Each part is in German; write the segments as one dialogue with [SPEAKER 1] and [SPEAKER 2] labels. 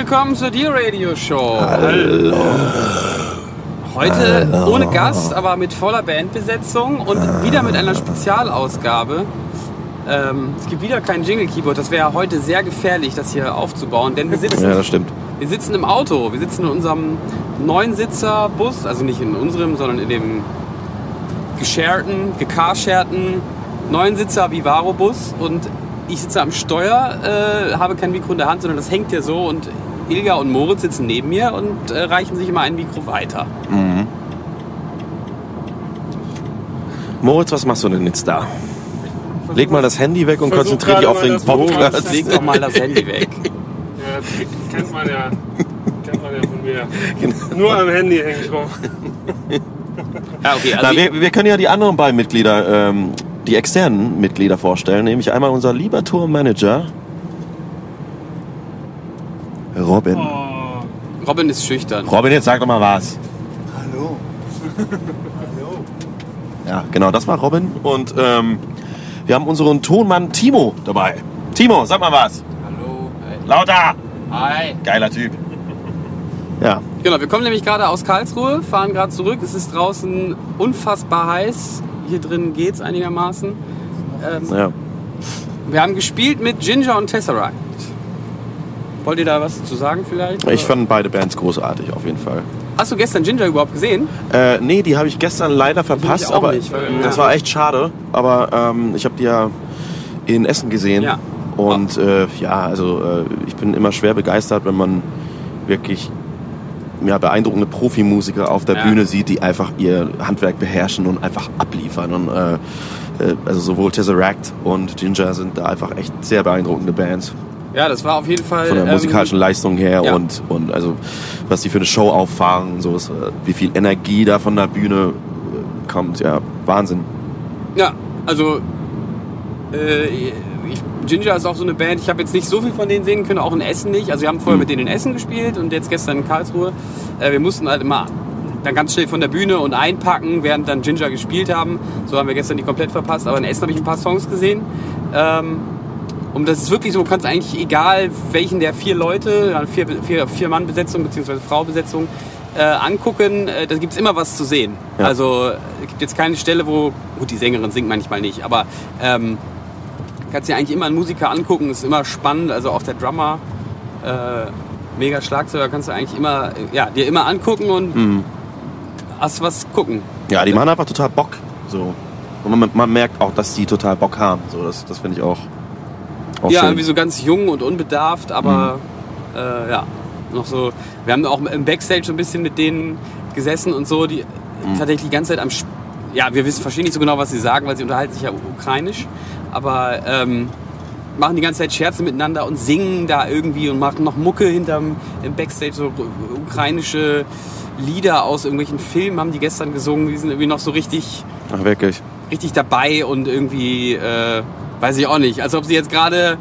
[SPEAKER 1] Willkommen zur Dear Radio Show.
[SPEAKER 2] Hallo.
[SPEAKER 1] Heute
[SPEAKER 2] Hallo.
[SPEAKER 1] ohne Gast, aber mit voller Bandbesetzung und wieder mit einer Spezialausgabe. Ähm, es gibt wieder kein Jingle Keyboard. Das wäre heute sehr gefährlich, das hier aufzubauen, denn wir sitzen,
[SPEAKER 2] Ja, das stimmt.
[SPEAKER 1] wir sitzen im Auto. Wir sitzen in unserem Neunsitzer-Bus, also nicht in unserem, sondern in dem gesharten, gecarsharten Neunsitzer Vivaro-Bus und ich sitze am Steuer, äh, habe kein Mikro in der Hand, sondern das hängt hier so und Ilga und Moritz sitzen neben mir und äh, reichen sich immer ein Mikro weiter.
[SPEAKER 2] Moritz, was machst du denn jetzt da? Leg mal das Handy weg und
[SPEAKER 3] Versuch
[SPEAKER 2] konzentrier dich auf den Podcast.
[SPEAKER 1] Leg doch mal das Handy weg.
[SPEAKER 3] Ja, das kennt man ja. Kennt man ja von mir.
[SPEAKER 2] Genau.
[SPEAKER 3] Nur am Handy hänge ich rum.
[SPEAKER 1] Ja, okay, also
[SPEAKER 2] Na, wir, wir können ja die anderen beiden Mitglieder, ähm, die externen Mitglieder vorstellen, nämlich einmal unser lieber Tourmanager Robin.
[SPEAKER 3] Oh,
[SPEAKER 1] Robin ist schüchtern.
[SPEAKER 2] Robin, jetzt sag doch mal was.
[SPEAKER 4] Hallo.
[SPEAKER 2] Ja, genau, das war Robin und ähm, wir haben unseren Tonmann Timo dabei. Timo, sag mal was.
[SPEAKER 1] Hallo.
[SPEAKER 2] Lauter!
[SPEAKER 1] Hi.
[SPEAKER 2] Geiler Typ. Ja,
[SPEAKER 1] Genau, wir kommen nämlich gerade aus Karlsruhe, fahren gerade zurück. Es ist draußen unfassbar heiß. Hier drin geht's einigermaßen. Ähm,
[SPEAKER 2] ja.
[SPEAKER 1] wir haben gespielt mit Ginger und Tesseract. Wollt ihr da was zu sagen vielleicht?
[SPEAKER 2] Ich fand beide Bands großartig, auf jeden Fall.
[SPEAKER 1] Hast du gestern Ginger überhaupt gesehen?
[SPEAKER 2] Äh, nee, die habe ich gestern leider verpasst, aber
[SPEAKER 1] nicht, weil-
[SPEAKER 2] das
[SPEAKER 1] ja.
[SPEAKER 2] war echt schade. Aber ähm, ich habe die ja in Essen gesehen.
[SPEAKER 1] Ja.
[SPEAKER 2] Und äh, ja, also äh, ich bin immer schwer begeistert, wenn man wirklich ja, beeindruckende Profimusiker auf der
[SPEAKER 1] Ja.
[SPEAKER 2] Bühne sieht, die einfach ihr Handwerk beherrschen und einfach abliefern. Und äh, äh, also sowohl Tesseract und Ginger sind da einfach echt sehr beeindruckende Bands
[SPEAKER 1] Ja, das war auf jeden Fall.
[SPEAKER 2] von der
[SPEAKER 1] ähm,
[SPEAKER 2] musikalischen Leistung her
[SPEAKER 1] ja.
[SPEAKER 2] und, und also was die für eine Show auffahren, und so äh, wie viel Energie da von der Bühne äh, kommt, ja, Wahnsinn.
[SPEAKER 1] Ja, also äh, ich, Ginger ist auch so eine Band, ich habe jetzt nicht so viel von denen sehen können, auch in Essen nicht. Also wir haben vorher
[SPEAKER 2] Mhm.
[SPEAKER 1] mit denen in Essen gespielt und jetzt gestern in Karlsruhe. Äh, wir mussten halt immer dann ganz schnell von der Bühne und einpacken, während dann Ginger gespielt haben. So haben wir gestern die komplett verpasst. Aber in Essen habe ich ein paar Songs gesehen. Ähm, und das ist wirklich so, du kannst eigentlich egal welchen der vier Leute, ja, vier, vier, vier Mann Besetzung bzw. Frau Besetzung äh, angucken, äh, da gibt es immer was zu sehen.
[SPEAKER 2] Ja.
[SPEAKER 1] Also es gibt jetzt keine Stelle, wo, gut, die Sängerin singt manchmal nicht, aber ähm, kannst dir eigentlich immer einen Musiker angucken, ist immer spannend, also auch der Drummer, äh, mega Schlagzeuger kannst du eigentlich immer, äh, ja, dir immer angucken und
[SPEAKER 2] Mhm.
[SPEAKER 1] hast was gucken.
[SPEAKER 2] Ja, die machen einfach total Bock. So. Und man, man merkt auch, dass die total Bock haben. So, das das finde ich auch, auch
[SPEAKER 1] ja,
[SPEAKER 2] schön.
[SPEAKER 1] irgendwie so ganz jung und unbedarft, aber äh, ja, noch so. Wir haben auch im Backstage so ein bisschen mit denen gesessen und so, die tatsächlich die ganze Zeit am. Sp- Ja, wir wissen, verstehen nicht so genau, was sie sagen, weil sie unterhalten sich ja ukrainisch, aber ähm, machen die ganze Zeit Scherze miteinander und singen da irgendwie und machen noch Mucke hinterm im Backstage, so ukrainische Lieder aus irgendwelchen Filmen haben die gestern gesungen, die sind irgendwie noch so richtig
[SPEAKER 2] Ach, wirklich.
[SPEAKER 1] richtig dabei und irgendwie, äh, weiß ich auch nicht, als ob sie jetzt gerade,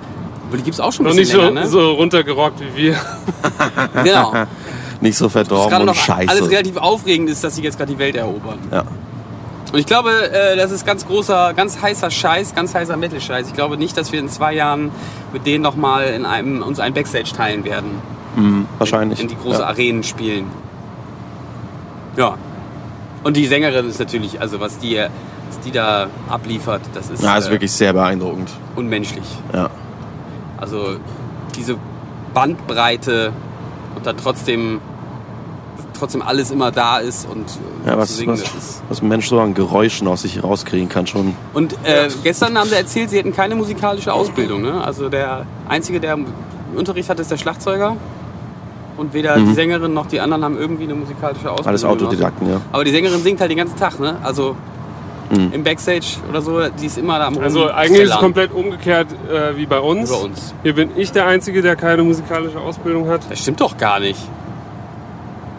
[SPEAKER 1] die gibt's auch schon ein
[SPEAKER 3] noch nicht so,
[SPEAKER 1] länger, ne?
[SPEAKER 3] so runtergerockt wie wir.
[SPEAKER 1] Genau.
[SPEAKER 2] Nicht so verdorben
[SPEAKER 1] gerade
[SPEAKER 2] und
[SPEAKER 1] noch
[SPEAKER 2] scheiße.
[SPEAKER 1] alles relativ aufregend ist, dass sie jetzt gerade die Welt erobern.
[SPEAKER 2] ja.
[SPEAKER 1] Und ich glaube, äh, das ist ganz großer, ganz heißer Scheiß, ganz heißer Metal-Scheiß. Ich glaube nicht, dass wir in zwei Jahren mit denen nochmal in einem, uns ein Backstage teilen werden.
[SPEAKER 2] Mhm, wahrscheinlich.
[SPEAKER 1] In die große
[SPEAKER 2] ja.
[SPEAKER 1] Arenen spielen. Ja. Und die Sängerin ist natürlich, also was die, was die da abliefert, das ist,
[SPEAKER 2] Ja, ist
[SPEAKER 1] äh,
[SPEAKER 2] wirklich sehr beeindruckend.
[SPEAKER 1] unmenschlich.
[SPEAKER 2] Ja.
[SPEAKER 1] Also diese Bandbreite und dann trotzdem trotzdem alles immer da ist und äh,
[SPEAKER 2] Ja, was,
[SPEAKER 1] singen,
[SPEAKER 2] was,
[SPEAKER 1] das ist.
[SPEAKER 2] was ein Mensch so an Geräuschen aus sich rauskriegen kann schon.
[SPEAKER 1] Und äh, gestern haben sie erzählt, sie hätten keine musikalische Ausbildung. Ne? Also der einzige, der Unterricht hat, ist der Schlagzeuger. Und weder die Sängerin noch die anderen haben irgendwie eine musikalische Ausbildung.
[SPEAKER 2] Mhm. Alles
[SPEAKER 1] gemacht.
[SPEAKER 2] Autodidakten, ja.
[SPEAKER 1] Aber die Sängerin singt halt den ganzen Tag, ne? Also
[SPEAKER 2] Mhm.
[SPEAKER 1] im Backstage oder so, die ist immer da am
[SPEAKER 3] Also eigentlich ist es komplett umgekehrt äh, wie bei uns.
[SPEAKER 1] Über uns.
[SPEAKER 3] Hier bin ich der Einzige, der keine musikalische Ausbildung hat.
[SPEAKER 1] Das stimmt doch gar nicht.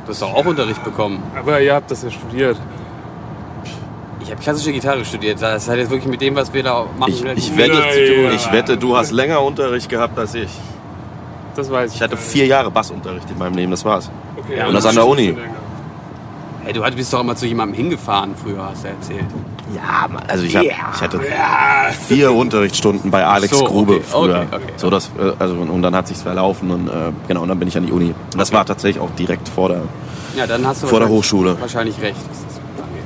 [SPEAKER 1] Du hast doch auch Unterricht bekommen.
[SPEAKER 3] Aber ihr habt das ja studiert.
[SPEAKER 1] Ich habe klassische Gitarre studiert. Das hat jetzt wirklich mit dem, was wir da machen,
[SPEAKER 2] Ich, ich, wette,
[SPEAKER 1] zu tun.
[SPEAKER 3] Ja.
[SPEAKER 2] ich wette, du hast länger Unterricht gehabt als ich.
[SPEAKER 3] Das weiß ich.
[SPEAKER 2] Ich hatte vier Jahre Bassunterricht in meinem Leben, das war's.
[SPEAKER 3] Okay,
[SPEAKER 1] Ja,
[SPEAKER 2] und das an der Uni.
[SPEAKER 1] Hey, du bist doch immer zu jemandem hingefahren früher, hast du erzählt.
[SPEAKER 2] Ja, also ich, hab, ich hatte vier Unterrichtsstunden bei Alex
[SPEAKER 1] So,
[SPEAKER 2] Grube
[SPEAKER 1] okay,
[SPEAKER 2] früher.
[SPEAKER 1] okay, okay.
[SPEAKER 2] So das, äh, also, und dann hat sich's verlaufen und äh, genau, und dann bin ich an die Uni. Und das war tatsächlich auch direkt vor der.
[SPEAKER 1] Ja, dann hast du
[SPEAKER 2] Vor der
[SPEAKER 1] wahrscheinlich-
[SPEAKER 2] Hochschule.
[SPEAKER 1] Wahrscheinlich recht. was das angeht.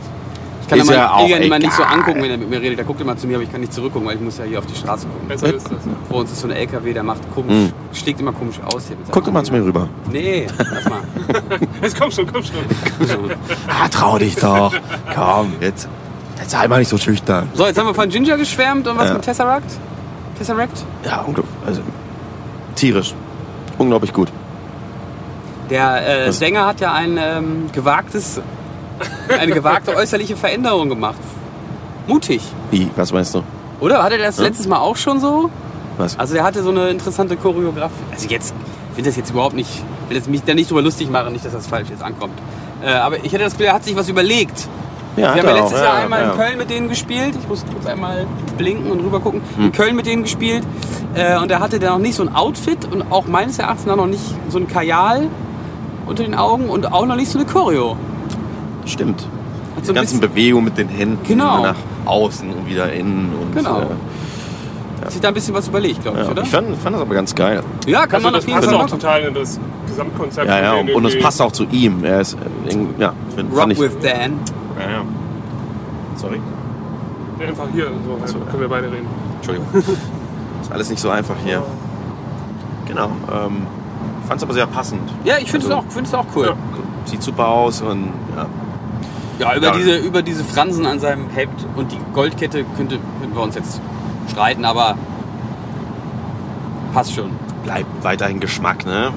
[SPEAKER 1] Ich kann
[SPEAKER 2] Ist
[SPEAKER 1] immer,
[SPEAKER 2] ja auch
[SPEAKER 1] Egan immer nicht so angucken, wenn er mit mir redet. Der guckt immer zu mir, aber ich kann nicht zurückgucken, weil ich muss ja hier auf die Straße gucken.
[SPEAKER 3] Besser ist das.
[SPEAKER 1] Vor uns ist so ein LKW, der macht komisch, schlägt immer komisch aus hier.
[SPEAKER 2] Guck doch mal zu mir rüber.
[SPEAKER 1] Nee, lass mal.
[SPEAKER 3] Jetzt komm schon, komm schon.
[SPEAKER 2] Ah, trau dich doch. Komm, jetzt. Jetzt sei mal nicht so schüchtern.
[SPEAKER 1] So, jetzt haben wir von Ginger geschwärmt und was
[SPEAKER 2] Ja.
[SPEAKER 1] mit Tesseract? Tesseract?
[SPEAKER 2] Ja, unglaublich. Also, tierisch. Unglaublich gut.
[SPEAKER 1] Der äh,
[SPEAKER 2] Was?
[SPEAKER 1] Sänger hat ja ein ähm, gewagtes, eine gewagte äußerliche Veränderung gemacht. Mutig,
[SPEAKER 2] Wie, was meinst du?
[SPEAKER 1] oder? Hatte der das
[SPEAKER 2] Ja.
[SPEAKER 1] letztes Mal auch schon so?
[SPEAKER 2] Was?
[SPEAKER 1] Also der hatte so eine interessante Choreografie. Also jetzt, ich will das jetzt überhaupt nicht, will das mich da nicht drüber lustig machen, nicht, dass das falsch jetzt ankommt. Äh, aber ich hätte das Gefühl, er hat sich was überlegt.
[SPEAKER 2] Ja,
[SPEAKER 1] Wir haben ja letztes
[SPEAKER 2] auch,
[SPEAKER 1] Jahr einmal
[SPEAKER 2] ja.
[SPEAKER 1] in Köln mit denen gespielt. Ich muss kurz einmal blinken und rüber gucken.
[SPEAKER 2] Hm.
[SPEAKER 1] In Köln mit denen gespielt. Äh, und da hatte der noch nicht so ein Outfit und auch meines Erachtens noch nicht so ein Kajal unter den Augen und auch noch nicht so eine Choreo.
[SPEAKER 2] Stimmt.
[SPEAKER 1] Hat
[SPEAKER 2] Die ganzen Bewegungen mit den Händen
[SPEAKER 1] Genau.
[SPEAKER 2] nach außen und wieder innen. Und,
[SPEAKER 1] Genau.
[SPEAKER 2] Äh,
[SPEAKER 1] hat sich da ein bisschen was überlegt, glaube ich,
[SPEAKER 2] ja.
[SPEAKER 1] oder?
[SPEAKER 2] Ich fand, fand das aber ganz geil.
[SPEAKER 1] ja, kann
[SPEAKER 3] Also
[SPEAKER 1] man
[SPEAKER 3] das
[SPEAKER 1] auf jeden
[SPEAKER 3] passt
[SPEAKER 1] Fall
[SPEAKER 3] auch
[SPEAKER 1] machen.
[SPEAKER 3] total in das Gesamtkonzept.
[SPEAKER 2] Ja, ja. Und, und es passt auch zu ihm. Er ist, äh, in- ja, find,
[SPEAKER 1] Rock
[SPEAKER 2] fand ich.
[SPEAKER 1] with Dan.
[SPEAKER 2] Ja, ja. Sorry.
[SPEAKER 3] Einfach hier, so,
[SPEAKER 2] so,
[SPEAKER 3] können wir beide reden.
[SPEAKER 2] Entschuldigung. ist alles nicht so einfach hier. Genau. Ähm, fand es aber sehr passend.
[SPEAKER 1] Ja, ich finde
[SPEAKER 2] Also-
[SPEAKER 1] es auch, find's auch cool.
[SPEAKER 3] Ja.
[SPEAKER 2] Sieht super aus und ja.
[SPEAKER 1] Ja, über,
[SPEAKER 2] Ja.
[SPEAKER 1] Diese, über diese Fransen an seinem Hemd und die Goldkette könnte, könnten wir uns jetzt streiten, aber passt schon.
[SPEAKER 2] bleibt weiterhin Geschmack, ne?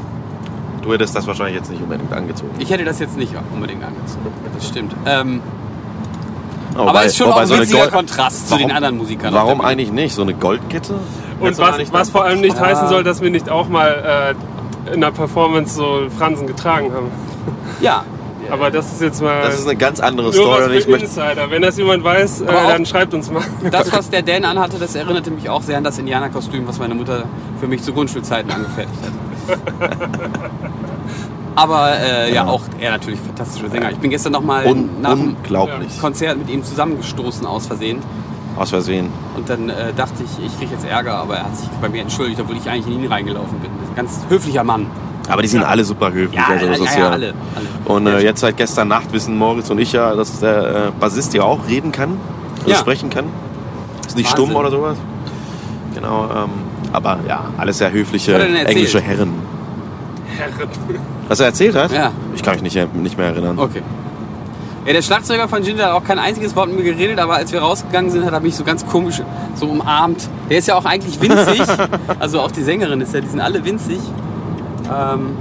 [SPEAKER 2] Du hättest das wahrscheinlich jetzt nicht unbedingt angezogen.
[SPEAKER 1] Ich hätte das jetzt nicht unbedingt angezogen. Das stimmt. Ähm,
[SPEAKER 2] Oh,
[SPEAKER 1] aber es ist schon
[SPEAKER 2] wobei
[SPEAKER 1] auch ein
[SPEAKER 2] so
[SPEAKER 1] witziger
[SPEAKER 2] Gold-
[SPEAKER 1] Kontrast zu
[SPEAKER 2] Warum-
[SPEAKER 1] den anderen Musikern.
[SPEAKER 2] Warum eigentlich nicht? So eine Goldkette?
[SPEAKER 3] Und was, was vor allem nicht
[SPEAKER 1] Ah.
[SPEAKER 3] heißen soll, dass wir nicht auch mal äh, in der Performance so Fransen getragen haben.
[SPEAKER 1] Ja.
[SPEAKER 3] Aber das ist jetzt mal
[SPEAKER 2] Das ist eine ganz andere Story. ich
[SPEAKER 3] Insider. Wenn das jemand weiß, äh, dann schreibt uns mal.
[SPEAKER 1] Das, was der Dan anhatte, das erinnerte mich auch sehr an das Indianerkostüm, was meine Mutter für mich zu Grundschulzeiten angefertigt hat. Aber äh, ja, auch er natürlich fantastischer Sänger. Ich bin gestern nochmal
[SPEAKER 2] un
[SPEAKER 1] nach dem
[SPEAKER 2] unglaublich.
[SPEAKER 1] Konzert mit ihm zusammengestoßen aus Versehen.
[SPEAKER 2] Aus Versehen.
[SPEAKER 1] Und dann äh, dachte ich, ich kriege jetzt Ärger, aber er hat sich bei mir entschuldigt, obwohl ich eigentlich in ihn reingelaufen bin. Ganz höflicher Mann.
[SPEAKER 2] Aber die sind alle super höflich. also das
[SPEAKER 1] ja,
[SPEAKER 2] ist
[SPEAKER 1] ja,
[SPEAKER 2] ja,
[SPEAKER 1] alle. alle.
[SPEAKER 2] Und äh, jetzt seit gestern Nacht wissen Moritz und ich ja, dass der äh, Bassist ja auch reden kann, also
[SPEAKER 1] Ja.
[SPEAKER 2] sprechen kann. Ist nicht
[SPEAKER 1] Wahnsinn.
[SPEAKER 2] stumm oder sowas. Genau, ähm, aber ja, alles sehr höfliche englische Herren.
[SPEAKER 3] Herren.
[SPEAKER 2] Was er erzählt hat?
[SPEAKER 1] Ja.
[SPEAKER 2] Ich kann mich nicht, nicht mehr erinnern.
[SPEAKER 1] Okay. Ja, der Schlagzeuger von Ginger hat auch kein einziges Wort mit mir geredet, aber als wir rausgegangen sind, hat er mich so ganz komisch so umarmt. Der ist ja auch eigentlich winzig. also auch die Sängerin ist ja, die sind alle winzig. Ähm,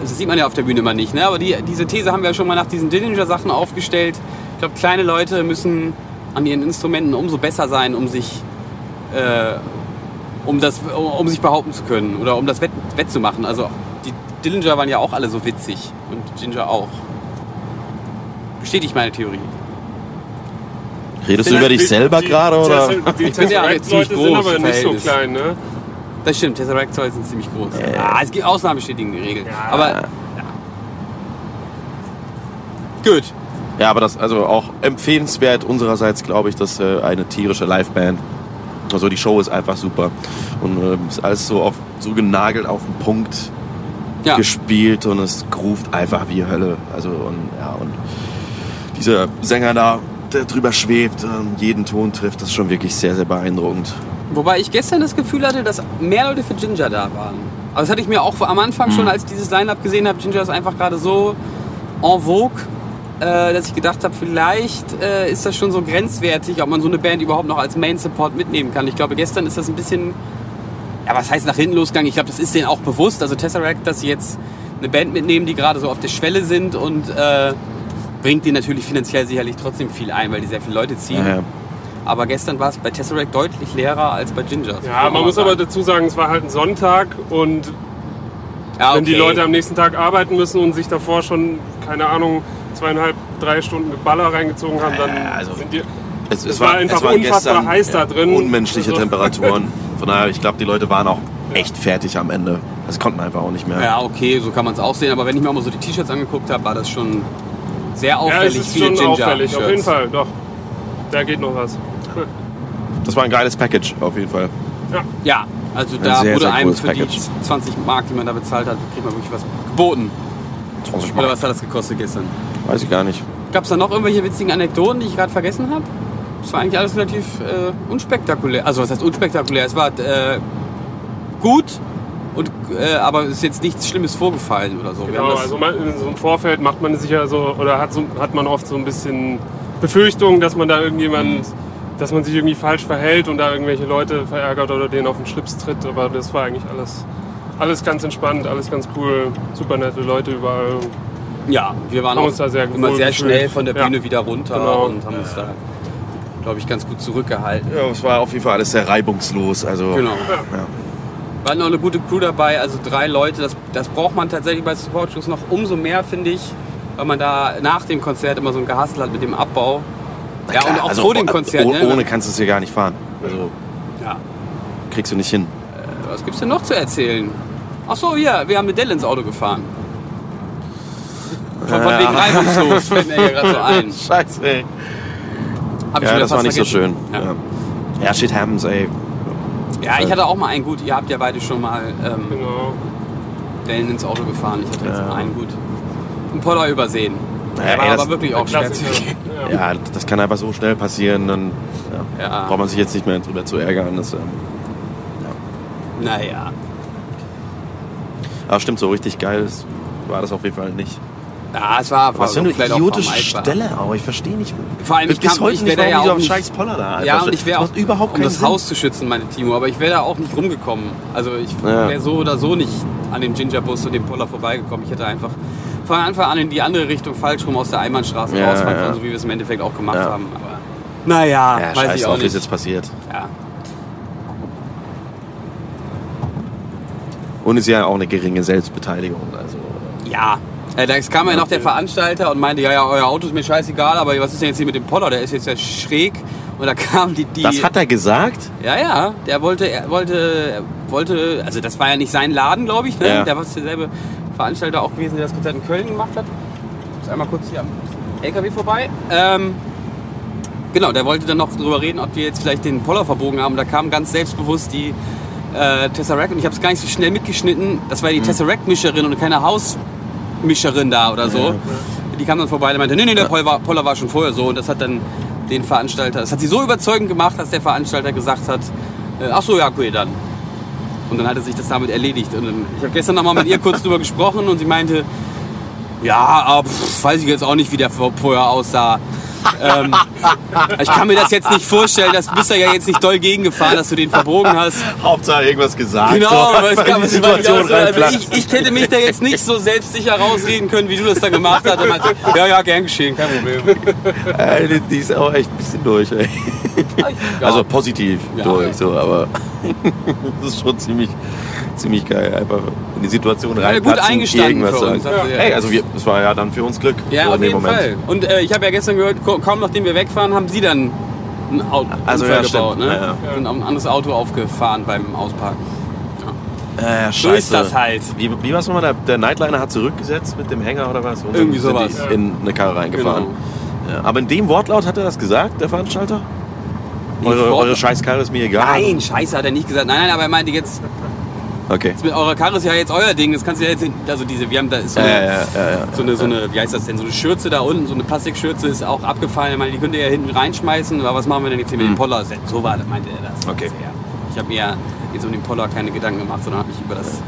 [SPEAKER 1] das sieht man ja auf der Bühne immer nicht, ne? Aber die, diese These haben wir ja schon mal nach diesen Dillinger-Sachen aufgestellt. Ich glaube, kleine Leute müssen an ihren Instrumenten umso besser sein, um sich, äh, um, das, um, um sich behaupten zu können oder um das Wett, wettzumachen. Also die Dillinger waren ja auch alle so witzig und Ginger auch. Bestätigt meine Theorie.
[SPEAKER 2] Redest du über dich selber
[SPEAKER 3] Die-
[SPEAKER 2] gerade oder?
[SPEAKER 3] Die
[SPEAKER 1] Ich bin ja
[SPEAKER 3] Tesseract-Leute
[SPEAKER 1] ziemlich
[SPEAKER 3] sind aber nicht so klein, ne?
[SPEAKER 1] Das stimmt, Tesseract Zoll sind ziemlich groß.
[SPEAKER 2] Äh.
[SPEAKER 1] Ja, es gibt Ausnahmen bestätigen die Regel.
[SPEAKER 3] Ja.
[SPEAKER 1] Aber ja. Gut.
[SPEAKER 2] Ja, aber das also auch empfehlenswert unsererseits, glaube ich, dass äh, eine tierische Liveband. Also die Show ist einfach super und äh, ist alles so auf so genagelt auf den Punkt
[SPEAKER 1] Ja.
[SPEAKER 2] gespielt und es groovt einfach wie Hölle. Also und ja und dieser Sänger da, der drüber schwebt und jeden Ton trifft, das ist schon wirklich sehr sehr beeindruckend.
[SPEAKER 1] Wobei ich gestern das Gefühl hatte, dass mehr Leute für Ginger da waren. Aber das hatte ich mir auch am Anfang
[SPEAKER 2] Mhm.
[SPEAKER 1] schon, als ich dieses Line-Up gesehen habe. Ginger ist einfach gerade so en vogue, äh, dass ich gedacht habe, vielleicht äh, ist das schon so grenzwertig, ob man so eine Band überhaupt noch als Main-Support mitnehmen kann. Ich glaube, gestern ist das ein bisschen Ja, was heißt nach hinten losgegangen? Ich glaube, das ist denen auch bewusst. Also Tesseract, dass sie jetzt eine Band mitnehmen, die gerade so auf der Schwelle sind und äh, bringt denen natürlich finanziell sicherlich trotzdem viel ein, weil die sehr viele Leute ziehen.
[SPEAKER 2] Ja, ja.
[SPEAKER 1] Aber gestern war es bei Tesseract deutlich leerer als bei Ginger.
[SPEAKER 3] Ja, man muss aber dazu sagen, es war halt ein Sonntag und
[SPEAKER 1] ja,
[SPEAKER 3] wenn die
[SPEAKER 1] okay.
[SPEAKER 3] Leute am nächsten Tag arbeiten müssen und sich davor schon, keine Ahnung, zweieinhalb, drei Stunden Baller reingezogen haben, dann
[SPEAKER 2] Ja, also-
[SPEAKER 3] sind die.
[SPEAKER 2] Es,
[SPEAKER 3] Es war einfach unfassbar heiß da drin.
[SPEAKER 2] Unmenschliche
[SPEAKER 3] Also-
[SPEAKER 2] Temperaturen. Von daher, ich glaube, die Leute waren auch echt fertig am Ende. Das konnten einfach auch nicht mehr.
[SPEAKER 1] Ja, okay, so kann man es auch sehen. Aber wenn ich mir auch mal so die T-Shirts angeguckt habe, war das schon sehr
[SPEAKER 3] Ja, es
[SPEAKER 1] auffällig.
[SPEAKER 3] ist
[SPEAKER 1] viele
[SPEAKER 3] schon auffällig, auf jeden. Fall, doch. Da geht noch was.
[SPEAKER 2] Das war ein geiles Package, auf jeden Fall.
[SPEAKER 1] Ja, also
[SPEAKER 2] Ein
[SPEAKER 1] da
[SPEAKER 2] sehr,
[SPEAKER 1] wurde
[SPEAKER 2] sehr
[SPEAKER 1] einem für
[SPEAKER 2] Package.
[SPEAKER 1] die 20 Mark, die man da bezahlt hat, kriegt man wirklich was geboten.
[SPEAKER 2] 20
[SPEAKER 1] Oder
[SPEAKER 2] Mark.
[SPEAKER 1] was hat das gekostet gestern?
[SPEAKER 2] Weiß ich gar nicht.
[SPEAKER 1] Gab es da noch irgendwelche witzigen Anekdoten, die ich gerade vergessen habe? Das war eigentlich alles relativ äh, unspektakulär. Also was heißt unspektakulär? Es war äh, gut, und, äh, aber es ist jetzt nichts Schlimmes vorgefallen oder so.
[SPEAKER 3] Genau, also man, in so einem Vorfeld macht man sich ja so, oder hat, so, hat man oft so ein bisschen Befürchtung, dass man da irgendjemand, dass man sich irgendwie falsch verhält und da irgendwelche Leute verärgert oder denen auf den Schlips tritt. Aber das war eigentlich alles, alles ganz entspannt, alles ganz cool, super nette Leute überall.
[SPEAKER 1] ja, wir waren auch
[SPEAKER 3] uns da sehr
[SPEAKER 1] immer sehr
[SPEAKER 3] gefühlt.
[SPEAKER 1] schnell von der
[SPEAKER 3] Ja.
[SPEAKER 1] Bühne wieder runter
[SPEAKER 3] Genau.
[SPEAKER 1] und haben uns da, glaube ich, ganz gut zurückgehalten.
[SPEAKER 2] Ja, es war auf jeden Fall alles sehr reibungslos. Also,
[SPEAKER 1] Genau.
[SPEAKER 2] Ja.
[SPEAKER 1] War noch eine gute Crew dabei, also drei Leute. Das, das braucht man tatsächlich bei Supportshows noch umso mehr, finde ich, weil man da nach dem Konzert immer so ein Gehassel hat mit dem Abbau. Ja, und auch
[SPEAKER 2] also,
[SPEAKER 1] vor dem Konzert.
[SPEAKER 2] oh-
[SPEAKER 1] ne?
[SPEAKER 2] Ohne kannst du es hier gar nicht fahren. Also
[SPEAKER 1] Ja.
[SPEAKER 2] kriegst du nicht hin.
[SPEAKER 1] Was gibt's denn noch zu erzählen? Ach so, ja, wir haben mit Dell ins Auto gefahren. Von, von wegen reibungslos, fällt mir hier gerade so ein.
[SPEAKER 2] Scheiße, ey.
[SPEAKER 1] Hab ich
[SPEAKER 2] Ja, das war nicht so schön.
[SPEAKER 1] vergessen.
[SPEAKER 2] Ja. ja, shit happens, ey.
[SPEAKER 1] Ja. ja, ich hatte auch mal einen gut. Ihr habt ja beide schon mal ähm,
[SPEAKER 3] Genau.
[SPEAKER 1] Dellen ins Auto gefahren. Ich hatte jetzt
[SPEAKER 2] Ja.
[SPEAKER 1] mal einen gut. Einen Poller übersehen.
[SPEAKER 2] Ja,
[SPEAKER 1] Der war
[SPEAKER 2] ey, das-
[SPEAKER 1] aber wirklich auch schwer zu.
[SPEAKER 3] Ja.
[SPEAKER 2] Ja, das kann einfach so schnell passieren. Dann ja,
[SPEAKER 1] Ja.
[SPEAKER 2] braucht man sich jetzt nicht mehr drüber zu ärgern. Das, ähm,
[SPEAKER 1] Naja.
[SPEAKER 2] Aber stimmt, so richtig geil ist, war das auf jeden Fall nicht.
[SPEAKER 1] Ja, es war
[SPEAKER 2] Was für eine idiotische. Stelle auch. Ich verstehe nicht.
[SPEAKER 1] Vor allem, ich
[SPEAKER 2] bis
[SPEAKER 1] kann-
[SPEAKER 2] heute
[SPEAKER 1] ich
[SPEAKER 2] nicht, warum
[SPEAKER 1] ja auch nicht-
[SPEAKER 2] scheiß Poller da einfach
[SPEAKER 1] Ja, und ich wäre auch,
[SPEAKER 2] überhaupt
[SPEAKER 1] um das
[SPEAKER 2] Sinn.
[SPEAKER 1] Haus zu schützen, meine Timo, aber ich wäre da auch nicht rumgekommen. Also ich
[SPEAKER 2] Ja.
[SPEAKER 1] wäre so oder so nicht an dem Gingerbus und dem Poller vorbeigekommen. Ich hätte einfach von Anfang an in die andere Richtung falsch rum aus der Einbahnstraße
[SPEAKER 2] Ja,
[SPEAKER 1] rausfahren
[SPEAKER 2] ja.
[SPEAKER 1] können, so wie wir es im Endeffekt auch gemacht haben. Aber naja,
[SPEAKER 2] Ja,
[SPEAKER 1] weiß ich
[SPEAKER 2] drauf,
[SPEAKER 1] auch
[SPEAKER 2] ist
[SPEAKER 1] nicht.
[SPEAKER 2] jetzt passiert.
[SPEAKER 1] Ja.
[SPEAKER 2] Und ist ja auch eine geringe Selbstbeteiligung. Also,
[SPEAKER 1] ja. Äh, da kam ja noch der Veranstalter und meinte, ja, ja, euer Auto ist mir scheißegal, aber was ist denn jetzt hier mit dem Poller? Der ist jetzt ja schräg. Und da kam die, die
[SPEAKER 2] das hat er gesagt?
[SPEAKER 1] Ja, ja, der wollte, er wollte, er wollte, also das war ja nicht sein Laden, glaube ich, ne?
[SPEAKER 2] Ja.
[SPEAKER 1] Der war derselbe Veranstalter auch gewesen, der das Konzert in Köln gemacht hat. Ich muss einmal kurz hier am LKW vorbei. Ähm, genau, der wollte dann noch drüber reden, ob wir jetzt vielleicht den Poller verbogen haben. Da kam ganz selbstbewusst die äh, Tesseract und ich habe es gar nicht so schnell mitgeschnitten. Das war die Tesseract-Mischerin und keine Hausmischerin da oder so.
[SPEAKER 2] Ja.
[SPEAKER 1] Die kam dann vorbei und meinte, nee, nee, der Poller war, Poller war schon vorher so und das hat dann den Veranstalter, das hat sie so überzeugend gemacht, dass der Veranstalter gesagt hat, äh, ach so, ja, okay, dann. Und dann hatte sich das damit erledigt. Und dann, ich habe gestern noch mal mit ihr kurz drüber gesprochen und sie meinte, ja, aber pff, weiß ich jetzt auch nicht, wie der vor- vorher aussah. Ähm, ich kann mir das jetzt nicht vorstellen, das bist du ja jetzt nicht doll gegengefahren, dass du den verbogen hast.
[SPEAKER 2] Hauptsache irgendwas gesagt.
[SPEAKER 1] Genau,
[SPEAKER 2] so,
[SPEAKER 1] aber es gab
[SPEAKER 2] Situation
[SPEAKER 1] so, also ich, ich hätte mich da jetzt nicht so selbstsicher rausreden können, wie du das da gemacht hast. Ja, ja, gern geschehen, kein Problem.
[SPEAKER 2] Ey, die ist auch echt ein bisschen durch, ey.
[SPEAKER 1] Ja.
[SPEAKER 2] Also positiv
[SPEAKER 1] Ja.
[SPEAKER 2] durch, so, aber das ist schon ziemlich, ziemlich geil. Einfach in die Situation
[SPEAKER 1] ja,
[SPEAKER 2] rein.
[SPEAKER 1] gut eingestanden uns,
[SPEAKER 2] Sagen.
[SPEAKER 1] ja.
[SPEAKER 2] Hey, also wir, das war ja dann für uns Glück.
[SPEAKER 1] Ja, auf jeden
[SPEAKER 2] Moment.
[SPEAKER 1] Fall. Und äh, ich habe ja gestern gehört, kaum nachdem wir wegfahren, haben sie dann ein Auto
[SPEAKER 2] Also,
[SPEAKER 1] Unfall
[SPEAKER 2] ja, stimmt.
[SPEAKER 1] gebaut. Ne?
[SPEAKER 2] Ja,
[SPEAKER 1] auf ein anderes Auto aufgefahren beim Ausparken.
[SPEAKER 2] Äh, scheiße.
[SPEAKER 1] So ist das halt.
[SPEAKER 2] Wie, wie war es nochmal? Der, der Nightliner hat zurückgesetzt mit dem Hänger oder was? Und
[SPEAKER 1] Irgendwie sowas.
[SPEAKER 2] In eine Karre reingefahren.
[SPEAKER 1] Genau.
[SPEAKER 2] Ja, aber in dem Wortlaut hat er das gesagt, der Veranstalter? Eure, eure Scheißkarre ist mir egal.
[SPEAKER 1] Nein, scheiße, hat er nicht gesagt. Nein, nein, aber er meinte jetzt,
[SPEAKER 2] Okay.
[SPEAKER 1] mit eurer Karre ist ja jetzt euer Ding. Das kannst du ja jetzt, also diese, wir haben da so
[SPEAKER 2] Ja,
[SPEAKER 1] eine,
[SPEAKER 2] ja, ja, ja.
[SPEAKER 1] so eine, so eine, wie heißt das denn, so eine Schürze da unten, so eine Plastikschürze ist auch abgefallen. Ich meine, die könnt ihr ja hinten reinschmeißen, aber was machen wir denn jetzt hier mit dem Poller? So war das, meinte er das.
[SPEAKER 2] Hm. Okay.
[SPEAKER 1] Ja. Ich habe mir jetzt um den Poller keine Gedanken gemacht, sondern habe mich über das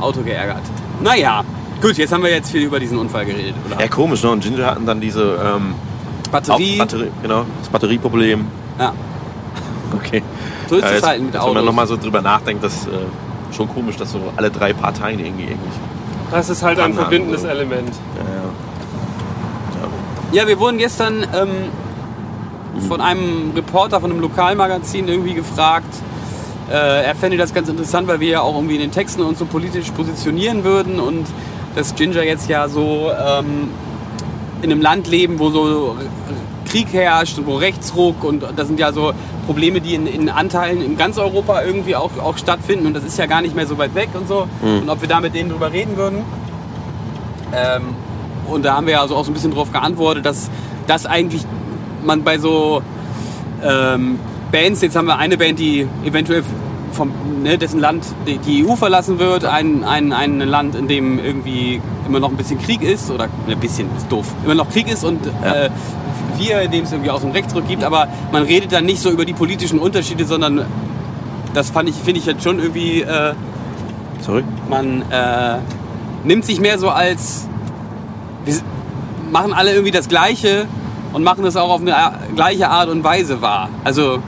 [SPEAKER 1] Auto geärgert. Naja, gut, jetzt haben wir jetzt viel über diesen Unfall geredet, oder?
[SPEAKER 2] Ja, komisch, ne? Und Ginger hatten dann diese ähm,
[SPEAKER 1] Batterie.
[SPEAKER 2] Batterie, genau, das Batterieproblem.
[SPEAKER 1] Ja.
[SPEAKER 2] Okay.
[SPEAKER 1] So ist
[SPEAKER 2] Ja,
[SPEAKER 1] es halt mit
[SPEAKER 2] jetzt, wenn man
[SPEAKER 1] Autos.
[SPEAKER 2] nochmal so drüber nachdenkt, das ist äh, schon komisch, dass so alle drei Parteien irgendwie irgendwie.
[SPEAKER 3] Das ist halt ein verbindendes
[SPEAKER 2] so.
[SPEAKER 3] Element.
[SPEAKER 2] Ja, ja.
[SPEAKER 1] Ja, wir wurden gestern ähm, von einem Reporter von einem Lokalmagazin irgendwie gefragt, äh, er fände das ganz interessant, weil wir ja auch irgendwie in den Texten uns so politisch positionieren würden und dass Ginger jetzt ja so ähm, in einem Land leben, wo so Krieg herrscht und wo Rechtsruck und das sind ja so Probleme, die in, in Anteilen in ganz Europa irgendwie auch, auch stattfinden und das ist ja gar nicht mehr so weit weg und so. Und ob wir da mit denen drüber reden würden. Ähm, und da haben wir ja also auch so ein bisschen drauf geantwortet, dass das eigentlich man bei so ähm, Bands, jetzt haben wir eine Band, die eventuell vom, ne, dessen Land die, EU verlassen wird, ein, ein, ein Land, in dem irgendwie immer noch ein bisschen Krieg ist, oder ein bisschen, ist doof, immer noch Krieg ist und
[SPEAKER 2] Ja.
[SPEAKER 1] äh, wir, in dem es irgendwie auch so einen Rechtsruck gibt, aber man redet dann nicht so über die politischen Unterschiede, sondern das fand ich, finde ich jetzt schon irgendwie, äh,
[SPEAKER 2] Sorry?
[SPEAKER 1] man äh, nimmt sich mehr so als, wir machen alle irgendwie das Gleiche und machen das auch auf eine gleiche Art und Weise wahr. Also,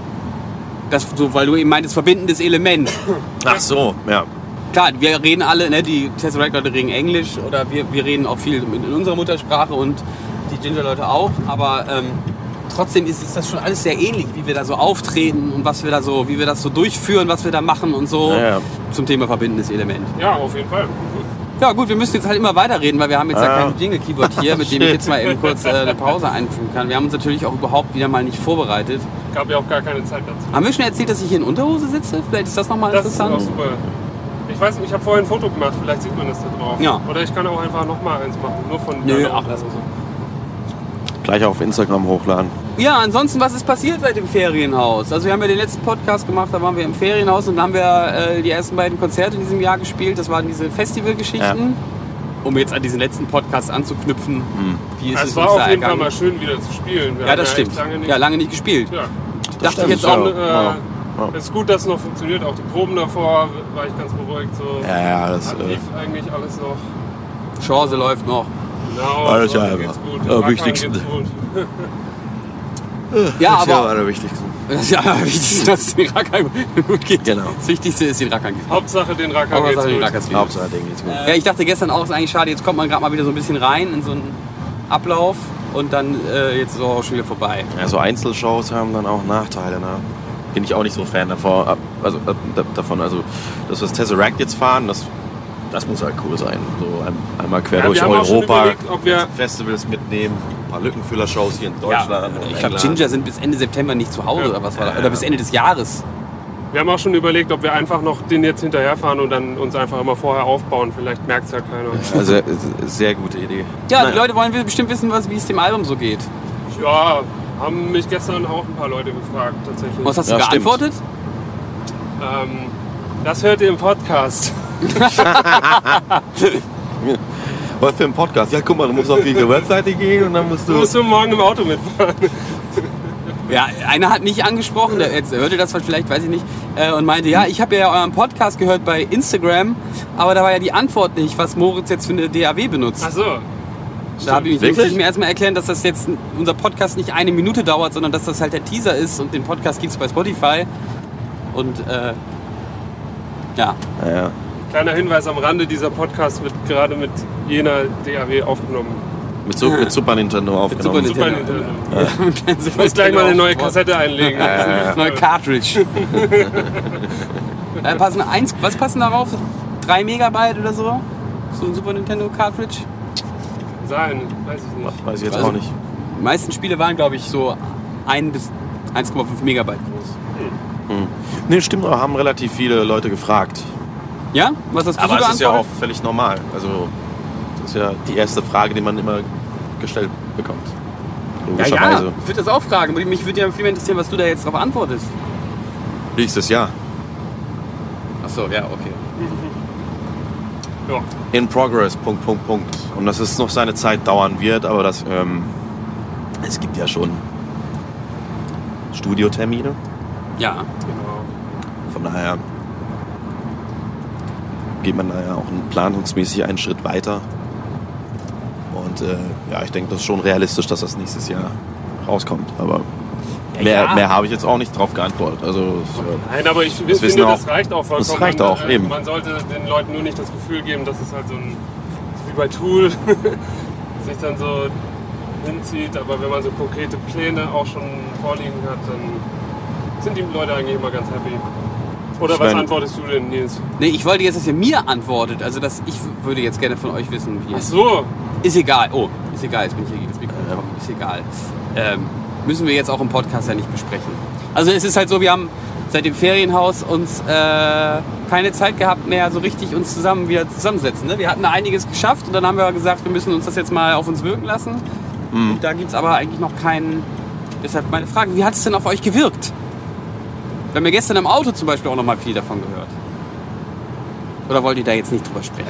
[SPEAKER 1] das, so, weil du eben meintest, verbindendes Element.
[SPEAKER 2] Ach so, ja.
[SPEAKER 1] Klar, wir reden alle, ne, die Tesseract-Leute reden Englisch oder wir, wir reden auch viel in, in unserer Muttersprache und die Ginger-Leute auch, aber ähm, trotzdem ist, ist das schon alles sehr ähnlich, wie wir da so auftreten und was wir da so, wie wir das so durchführen, was wir da machen und so
[SPEAKER 2] Ja, ja.
[SPEAKER 1] zum Thema verbindendes Element.
[SPEAKER 3] Ja, auf jeden Fall.
[SPEAKER 1] Ja gut, wir müssen jetzt halt immer weiterreden, weil wir haben jetzt ja,
[SPEAKER 2] Ja.
[SPEAKER 1] kein Jingle-Keyboard hier, mit dem ich jetzt mal eben kurz äh, eine Pause einfügen kann. Wir haben uns natürlich auch überhaupt wieder mal nicht vorbereitet.
[SPEAKER 3] Gab ja auch gar keine Zeit dazu.
[SPEAKER 1] Haben wir schon erzählt, dass ich hier in Unterhose sitze? Vielleicht ist das nochmal
[SPEAKER 3] Das ist auch
[SPEAKER 1] interessant.
[SPEAKER 3] super. Ich weiß nicht, ich habe vorhin ein Foto gemacht, vielleicht sieht man das da drauf.
[SPEAKER 1] Ja.
[SPEAKER 3] Oder ich kann auch einfach nochmal eins machen, nur von
[SPEAKER 1] Nö, ach, lass mal so.
[SPEAKER 2] Gleich auf Instagram hochladen.
[SPEAKER 1] Ja, ansonsten, was ist passiert seit dem Ferienhaus? Also wir haben ja den letzten Podcast gemacht, da waren wir im Ferienhaus und dann haben wir äh, die ersten beiden Konzerte in diesem Jahr gespielt. Das waren diese Festivalgeschichten. Um jetzt an diesen letzten Podcast anzuknüpfen, wie ist es,
[SPEAKER 3] Es war auf
[SPEAKER 1] da
[SPEAKER 3] jeden Fall mal schön wieder zu spielen. Wir
[SPEAKER 1] Ja,
[SPEAKER 3] haben
[SPEAKER 1] das
[SPEAKER 3] echt
[SPEAKER 1] stimmt.
[SPEAKER 3] Lange nicht,
[SPEAKER 1] Ja, lange nicht gespielt.
[SPEAKER 3] Ja.
[SPEAKER 1] Dachte ich jetzt
[SPEAKER 3] Auch,
[SPEAKER 2] ja.
[SPEAKER 3] äh,
[SPEAKER 2] Ja. Ja.
[SPEAKER 3] Es ist gut, dass es noch funktioniert. Auch die Proben davor war ich ganz beruhigt. So.
[SPEAKER 2] Ja, ja, das, äh,
[SPEAKER 3] lief eigentlich alles noch.
[SPEAKER 1] Chance läuft noch.
[SPEAKER 3] Genau,
[SPEAKER 2] Alles ja, ja.
[SPEAKER 3] gut.
[SPEAKER 2] Am wichtigsten.
[SPEAKER 3] geht's.
[SPEAKER 1] Ja,
[SPEAKER 2] das ist ja
[SPEAKER 1] aber
[SPEAKER 2] am wichtigsten.
[SPEAKER 1] das ist ja wichtig, dass es den Rackern gut geht.
[SPEAKER 2] Genau.
[SPEAKER 1] Das Wichtigste ist den Rackern geht.
[SPEAKER 3] Hauptsache den
[SPEAKER 1] Aber
[SPEAKER 3] geht's
[SPEAKER 1] den
[SPEAKER 3] gut.
[SPEAKER 1] Rackers geht.
[SPEAKER 2] Hauptsache, Ding geht's gut.
[SPEAKER 1] Ja, ich dachte gestern auch, ist eigentlich schade, jetzt kommt man gerade mal wieder so ein bisschen rein in so einen Ablauf und dann äh, jetzt ist es auch schon wieder vorbei.
[SPEAKER 2] Ja, so Einzelshows haben dann auch Nachteile, ne? Bin ich auch nicht so Fan davon. Also, da- davon. Also, dass wir das Tesseract jetzt fahren, das, das muss halt cool sein. So ein, einmal quer
[SPEAKER 3] Ja,
[SPEAKER 2] durch
[SPEAKER 3] wir haben auch schon
[SPEAKER 2] Europa,
[SPEAKER 3] überlegt, ob wir-
[SPEAKER 2] Festivals mitnehmen, ein paar Lückenfüller-Shows hier in Deutschland. und
[SPEAKER 1] ich glaube. Ginger sind bis Ende September nicht zu Hause
[SPEAKER 3] Ja.
[SPEAKER 1] oder was war das?
[SPEAKER 2] Ja,
[SPEAKER 1] Oder
[SPEAKER 2] ja.
[SPEAKER 1] bis Ende des Jahres.
[SPEAKER 3] Wir haben auch schon überlegt, ob wir einfach noch den jetzt hinterherfahren und dann uns einfach immer vorher aufbauen. Vielleicht merkt es ja keiner.
[SPEAKER 2] Also, sehr, sehr gute Idee.
[SPEAKER 1] Ja,
[SPEAKER 2] Naja.
[SPEAKER 1] die Leute wollen bestimmt wissen, was, wie es dem Album so geht.
[SPEAKER 3] Ja, haben mich gestern auch ein paar Leute gefragt, tatsächlich.
[SPEAKER 1] Was hast
[SPEAKER 2] Ja,
[SPEAKER 1] du
[SPEAKER 2] stimmt.
[SPEAKER 1] geantwortet?
[SPEAKER 3] Ähm, das hört ihr im Podcast.
[SPEAKER 2] Was für ein Podcast? Ja, guck mal, du musst auf diese Webseite gehen und dann musst
[SPEAKER 3] Du
[SPEAKER 2] du.
[SPEAKER 3] musst du morgen im Auto mitfahren.
[SPEAKER 1] Ja, einer hat nicht angesprochen, der jetzt hörte das vielleicht, weiß ich nicht, äh, und meinte, ja, ich habe ja euren Podcast gehört bei Instagram, aber da war ja die Antwort nicht, was Moritz jetzt für eine DAW benutzt.
[SPEAKER 3] Ach so.
[SPEAKER 1] Da habe ich,
[SPEAKER 2] Wirklich?
[SPEAKER 1] ich mir erstmal erklären, dass das jetzt unser Podcast nicht eine Minute dauert, sondern dass das halt der Teaser ist und den Podcast gibt es bei Spotify. Und äh, ja,
[SPEAKER 2] Ja, ja.
[SPEAKER 3] Kleiner Hinweis am Rande, dieser Podcast wird gerade mit jener DAW aufgenommen.
[SPEAKER 2] Mit, Su- mit Super Nintendo aufgenommen.
[SPEAKER 1] Super
[SPEAKER 3] Super
[SPEAKER 1] Nintendo.
[SPEAKER 3] Nintendo. Ich muss gleich mal eine neue Kassette einlegen.
[SPEAKER 1] Neue Cartridge. äh, passen eins, was passen darauf? 3 Megabyte oder so? So ein Super Nintendo Cartridge?
[SPEAKER 3] Sein, weiß ich nicht.
[SPEAKER 2] Weiß ich jetzt
[SPEAKER 1] Also-
[SPEAKER 2] auch nicht.
[SPEAKER 1] Die meisten Spiele waren, glaube ich, so 1 bis 1,5 Megabyte groß.
[SPEAKER 2] Nee, stimmt, aber haben relativ viele Leute gefragt.
[SPEAKER 1] Ja? Was hast du
[SPEAKER 2] Aber es ist ja auch völlig normal. Also, das ist ja die erste Frage, die man immer gestellt bekommt.
[SPEAKER 1] Ja,
[SPEAKER 2] Logischerweise.
[SPEAKER 1] ja, ich würde das auch fragen. aber Mich würde ja viel mehr interessieren, was du da jetzt drauf antwortest.
[SPEAKER 2] Nächstes Jahr.
[SPEAKER 1] Achso, ja, okay.
[SPEAKER 3] Ja.
[SPEAKER 2] In progress, Punkt, Punkt, Punkt. Und dass es noch seine Zeit dauern wird, aber das, ähm, es gibt ja schon Studiotermine.
[SPEAKER 1] Ja.
[SPEAKER 3] Genau.
[SPEAKER 2] Von daher geht man da ja auch planungsmäßig einen Schritt weiter. Und äh, ja, ich denke, das ist schon realistisch, dass das nächstes Jahr rauskommt. Aber mehr
[SPEAKER 1] ja.
[SPEAKER 2] mehr habe ich jetzt auch nicht drauf geantwortet. Also
[SPEAKER 3] Nein, aber ich
[SPEAKER 2] wissen
[SPEAKER 3] finde,
[SPEAKER 2] auch-
[SPEAKER 3] das reicht auch vollkommen.
[SPEAKER 2] das reicht
[SPEAKER 3] man,
[SPEAKER 2] auch,
[SPEAKER 3] äh,
[SPEAKER 2] eben.
[SPEAKER 3] Man sollte den Leuten nur nicht das Gefühl geben, dass es halt so ein, wie bei Tool, sich dann so hinzieht. Aber wenn man so konkrete Pläne auch schon vorliegen hat, dann sind die Leute eigentlich immer ganz happy. Oder
[SPEAKER 2] Ich
[SPEAKER 3] was
[SPEAKER 2] mein-
[SPEAKER 3] antwortest du denn, Nils?
[SPEAKER 1] Nee, ich wollte jetzt, dass ihr mir antwortet. Also, dass ich würde jetzt gerne von euch wissen, wie
[SPEAKER 3] Ach
[SPEAKER 1] es
[SPEAKER 3] so,
[SPEAKER 1] Ist egal. Oh, ist egal. Jetzt bin ich hier gegen das Mikro gekommen. Ist egal. Ähm, müssen wir jetzt auch im Podcast ja nicht besprechen. Also es ist halt so, wir haben seit dem Ferienhaus uns äh, keine Zeit gehabt mehr, so richtig uns zusammen wieder zusammensetzen. Ne? Wir hatten da einiges geschafft und dann haben wir gesagt, wir müssen uns das jetzt mal auf uns wirken lassen. Und da gibt es aber eigentlich noch keinen. Deshalb meine Frage, wie hat es denn auf euch gewirkt? Wir haben ja gestern im Auto zum Beispiel auch noch mal viel davon gehört. Oder wollt ihr da jetzt nicht drüber sprechen?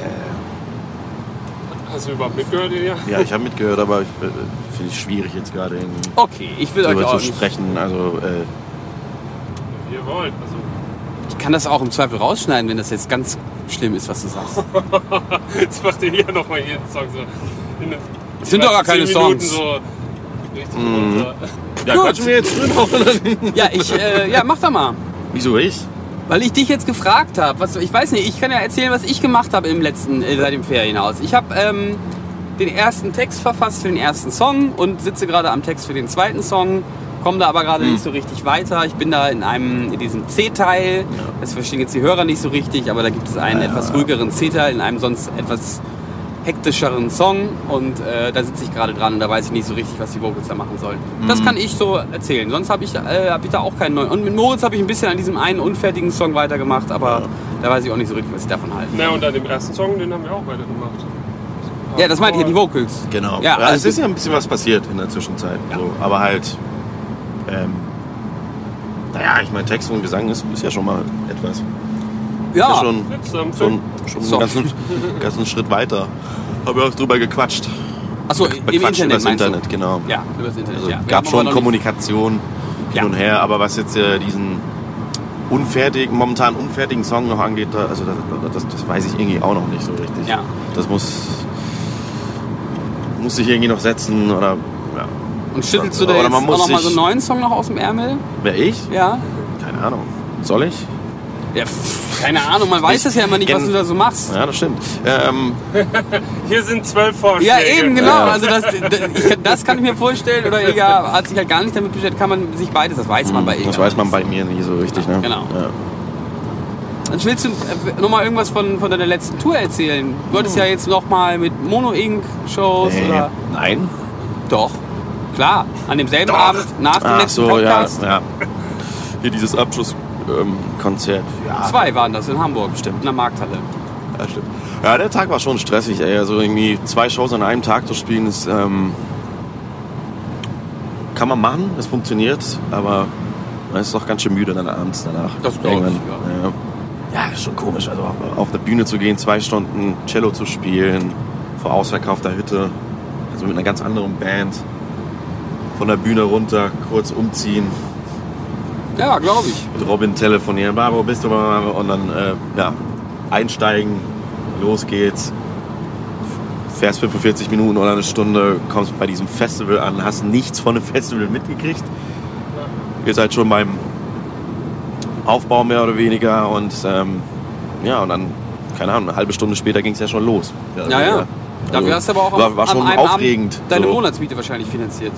[SPEAKER 3] hast du überhaupt mitgehört, Ilja?
[SPEAKER 2] ja, ich habe mitgehört, aber ich, äh, finde ich schwierig jetzt gerade irgendwie
[SPEAKER 1] Okay, ich will euch
[SPEAKER 2] darüber
[SPEAKER 1] auch
[SPEAKER 2] zu
[SPEAKER 1] nicht
[SPEAKER 2] sprechen. Also äh,
[SPEAKER 3] Wie ihr wollt. Also,
[SPEAKER 1] Ich kann das auch im Zweifel rausschneiden, wenn das jetzt ganz schlimm ist, was du sagst.
[SPEAKER 3] jetzt macht Ilja nochmal jeden Song so. In den
[SPEAKER 1] Es sind doch gar keine
[SPEAKER 3] 10 Minuten
[SPEAKER 1] Songs.
[SPEAKER 3] So richtig runter.
[SPEAKER 2] Ja,
[SPEAKER 1] Gut.
[SPEAKER 2] quatschen wir jetzt drin auch, oder?
[SPEAKER 1] Ja, ich, äh, ja, mach doch mal.
[SPEAKER 2] Wieso ich?
[SPEAKER 1] Weil ich dich jetzt gefragt habe. Was, ich weiß nicht, ich kann ja erzählen, was ich gemacht habe im letzten, äh, seit dem Ferienhaus. Ich habe ähm, den ersten Text verfasst für den ersten Song und sitze gerade am Text für den zweiten Song. Komme da aber gerade nicht so richtig weiter. Ich bin da in einem, in diesem C-Teil. Das verstehen jetzt die Hörer nicht so richtig, aber da gibt es einen etwas ruhigeren C-Teil in einem sonst etwas hektischeren Song und äh, da sitze ich gerade dran und da weiß ich nicht so richtig, was die Vocals da machen sollen. Das kann ich so erzählen. Sonst habe ich, äh, hab ich da auch keinen neuen. Und mit Moritz habe ich ein bisschen an diesem einen unfertigen Song weitergemacht, aber da weiß ich auch nicht so richtig, was ich davon halte.
[SPEAKER 3] Na, und an dem ersten Song, den haben wir auch weiter gemacht.
[SPEAKER 1] Ja, das meinte ich, die Vocals.
[SPEAKER 2] Genau.
[SPEAKER 1] Ja,
[SPEAKER 2] Ja,
[SPEAKER 1] also
[SPEAKER 2] es ist ja ein bisschen was passiert in der Zwischenzeit. So. Aber halt, ähm, naja, ich meine, Text und Gesang ist, ist ja schon mal etwas.
[SPEAKER 1] Ja,
[SPEAKER 2] ja schon,
[SPEAKER 3] am
[SPEAKER 2] schon, schon
[SPEAKER 1] So.
[SPEAKER 2] einen ganzen, ganzen Schritt weiter. Haben wir auch drüber gequatscht.
[SPEAKER 1] achso, im
[SPEAKER 2] Bequatscht
[SPEAKER 1] Internet
[SPEAKER 2] übers
[SPEAKER 1] meinst du?
[SPEAKER 2] Internet, genau.
[SPEAKER 1] Ja, übers Internet.
[SPEAKER 2] Also
[SPEAKER 1] ja.
[SPEAKER 2] Gab schon Kommunikation hin
[SPEAKER 1] Ja.
[SPEAKER 2] und her, aber was jetzt äh, diesen unfertigen, momentan unfertigen Song noch angeht, da, also das, das, das weiß ich irgendwie auch noch nicht so richtig.
[SPEAKER 1] Ja.
[SPEAKER 2] Das muss, muss sich irgendwie noch setzen oder ja.
[SPEAKER 1] Und schüttelst du da
[SPEAKER 2] Oder
[SPEAKER 1] jetzt
[SPEAKER 2] man
[SPEAKER 1] auch
[SPEAKER 2] muss
[SPEAKER 1] noch mal so einen neuen Song noch aus dem Ärmel?
[SPEAKER 2] Wer ich?
[SPEAKER 1] Ja.
[SPEAKER 2] Keine Ahnung. Soll ich?
[SPEAKER 1] Ja, keine Ahnung, man weiß es ja immer nicht, was du da so machst.
[SPEAKER 2] Ja, das stimmt. Ähm,
[SPEAKER 3] Hier sind zwölf Vorschläge.
[SPEAKER 1] Ja, eben, genau.
[SPEAKER 2] Ja.
[SPEAKER 1] Also das, das, ich, kann- das kann ich mir vorstellen. Oder Ilja hat sich halt gar nicht damit beschäftigt. Kann man sich beides, das weiß man bei Ilja.
[SPEAKER 2] das weiß man bei mir nie so richtig. Ne?
[SPEAKER 1] Genau.
[SPEAKER 2] Ja.
[SPEAKER 1] Dann willst du äh, nochmal irgendwas von, von deiner letzten Tour erzählen? Du wolltest ja jetzt nochmal mit Mono Inc. Shows
[SPEAKER 2] Nee,
[SPEAKER 1] oder...
[SPEAKER 2] nein.
[SPEAKER 1] Doch, klar. An demselben
[SPEAKER 2] Doch.
[SPEAKER 1] Abend nach dem
[SPEAKER 2] Ach
[SPEAKER 1] letzten
[SPEAKER 2] so, ja,
[SPEAKER 1] Podcast.
[SPEAKER 2] ja. Hier dieses Abschlusskonzert. ja,
[SPEAKER 1] Zwei waren das in Hamburg.
[SPEAKER 2] Stimmt.
[SPEAKER 1] In der Markthalle.
[SPEAKER 2] Ja, stimmt. Ja, der Tag war schon stressig, ey. Also irgendwie zwei Shows an einem Tag zu spielen, ist, ähm, kann man machen, es funktioniert, aber man ist doch ganz schön müde dann abends danach.
[SPEAKER 1] Das glaub ich,
[SPEAKER 2] ja. Ja, ist schon komisch. Also auf eine Bühne zu gehen, zwei Stunden Cello zu spielen, vor ausverkaufter Hütte, also mit einer ganz anderen Band, von der Bühne runter, kurz umziehen,
[SPEAKER 1] Ja, glaube ich.
[SPEAKER 2] mit Robin telefonieren, "Bah, wo bist du? Und dann äh, ja, einsteigen, los geht's. Fährst 45 Minuten oder eine Stunde, kommst bei diesem Festival an, hast nichts von dem Festival mitgekriegt. Ihr seid schon beim Aufbau mehr oder weniger und ähm, ja, und dann, keine Ahnung, eine halbe Stunde später ging es ja schon los.
[SPEAKER 1] Ja, ja. Dafür hast du aber auch
[SPEAKER 2] war, war
[SPEAKER 1] an
[SPEAKER 2] schon
[SPEAKER 1] einem
[SPEAKER 2] aufregend.
[SPEAKER 1] Abend deine
[SPEAKER 2] so.
[SPEAKER 1] Monatsmiete wahrscheinlich finanziert.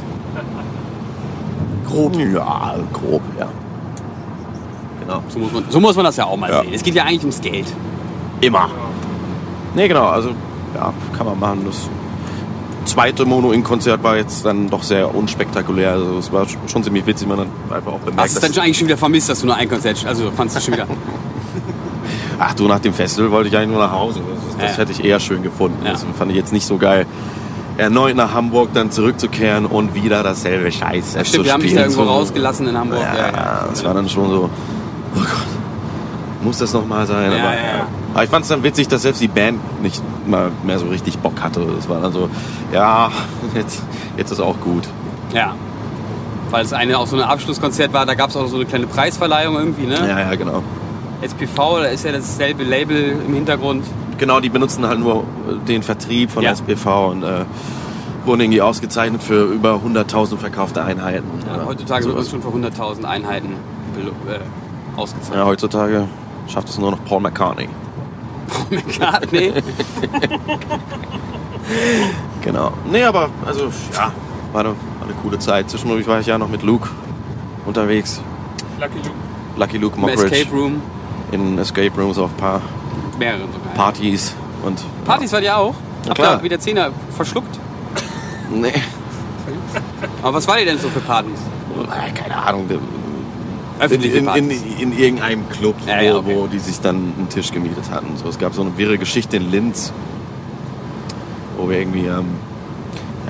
[SPEAKER 2] Grob. Ja, grob, ja. Genau.
[SPEAKER 1] So muss man, so muss man das ja auch mal
[SPEAKER 2] Ja.
[SPEAKER 1] sehen. Es geht ja eigentlich ums Geld.
[SPEAKER 2] Immer. Nee, genau, also ja, kann man machen. Das zweite Mono-In-Konzert war jetzt dann doch sehr unspektakulär. Also es war schon ziemlich witzig, man hat einfach auch bemerkt,
[SPEAKER 1] Hast du es dann schon eigentlich schon wieder vermisst, dass du nur ein Konzert, also fandst du schon wieder.
[SPEAKER 2] ach du, nach dem Festival wollte ich eigentlich nur nach Hause. Das, das
[SPEAKER 1] Ja.
[SPEAKER 2] hätte ich eher schön gefunden.
[SPEAKER 1] Ja.
[SPEAKER 2] Das fand ich jetzt nicht so geil. Erneut nach Hamburg dann zurückzukehren und wieder dasselbe Scheiß zu
[SPEAKER 1] Stimmt, wir haben dich da irgendwo
[SPEAKER 2] So-
[SPEAKER 1] rausgelassen in Hamburg.
[SPEAKER 2] Ja,
[SPEAKER 1] Ja, ja.
[SPEAKER 2] das war dann schon so, oh Gott, muss das nochmal sein?
[SPEAKER 1] Ja,
[SPEAKER 2] aber,
[SPEAKER 1] ja.
[SPEAKER 2] aber ich fand es dann witzig, dass selbst die Band nicht mal mehr so richtig Bock hatte. Das war dann so, ja, jetzt, jetzt ist auch gut.
[SPEAKER 1] ja. Weil es eine auch so ein Abschlusskonzert war, da gab es auch so eine kleine Preisverleihung irgendwie, ne?
[SPEAKER 2] Ja, ja, genau.
[SPEAKER 1] SPV, da ist ja dasselbe Label im Hintergrund.
[SPEAKER 2] Genau, die benutzen halt nur den Vertrieb von
[SPEAKER 1] Ja.
[SPEAKER 2] SPV und äh, wurden irgendwie ausgezeichnet für über 100.000 verkaufte Einheiten.
[SPEAKER 1] Ja, heutzutage wird man schon für 100.000 Einheiten äh, ausgezeichnet.
[SPEAKER 2] Ja, heutzutage schafft es nur noch Paul McCartney.
[SPEAKER 1] McCartney.
[SPEAKER 2] Genau. Nee, aber also ja, war eine, war eine coole Zeit. Zwischendurch war ich ja noch mit Luke unterwegs.
[SPEAKER 3] Lucky Luke.
[SPEAKER 2] Lucky Luke
[SPEAKER 1] Im
[SPEAKER 2] Mockridge.
[SPEAKER 1] Escape Room.
[SPEAKER 2] In Escape Rooms auf ein paar
[SPEAKER 1] Mehreren sogar.
[SPEAKER 2] Partys. Und
[SPEAKER 1] Partys war die auch?
[SPEAKER 2] Na
[SPEAKER 1] Habt ihr wieder Zehner verschluckt?
[SPEAKER 2] Nee.
[SPEAKER 1] Aber was war die denn so für Partys?
[SPEAKER 2] Ah, Keine Ahnung. In,
[SPEAKER 1] Öffentliche
[SPEAKER 2] in, in,
[SPEAKER 1] Partys.
[SPEAKER 2] in irgendeinem Club,
[SPEAKER 1] Ja,
[SPEAKER 2] wo,
[SPEAKER 1] ja, okay.
[SPEAKER 2] wo die sich dann einen Tisch gemietet hatten. So, es gab so eine wirre Geschichte in Linz, wo wir irgendwie, ähm,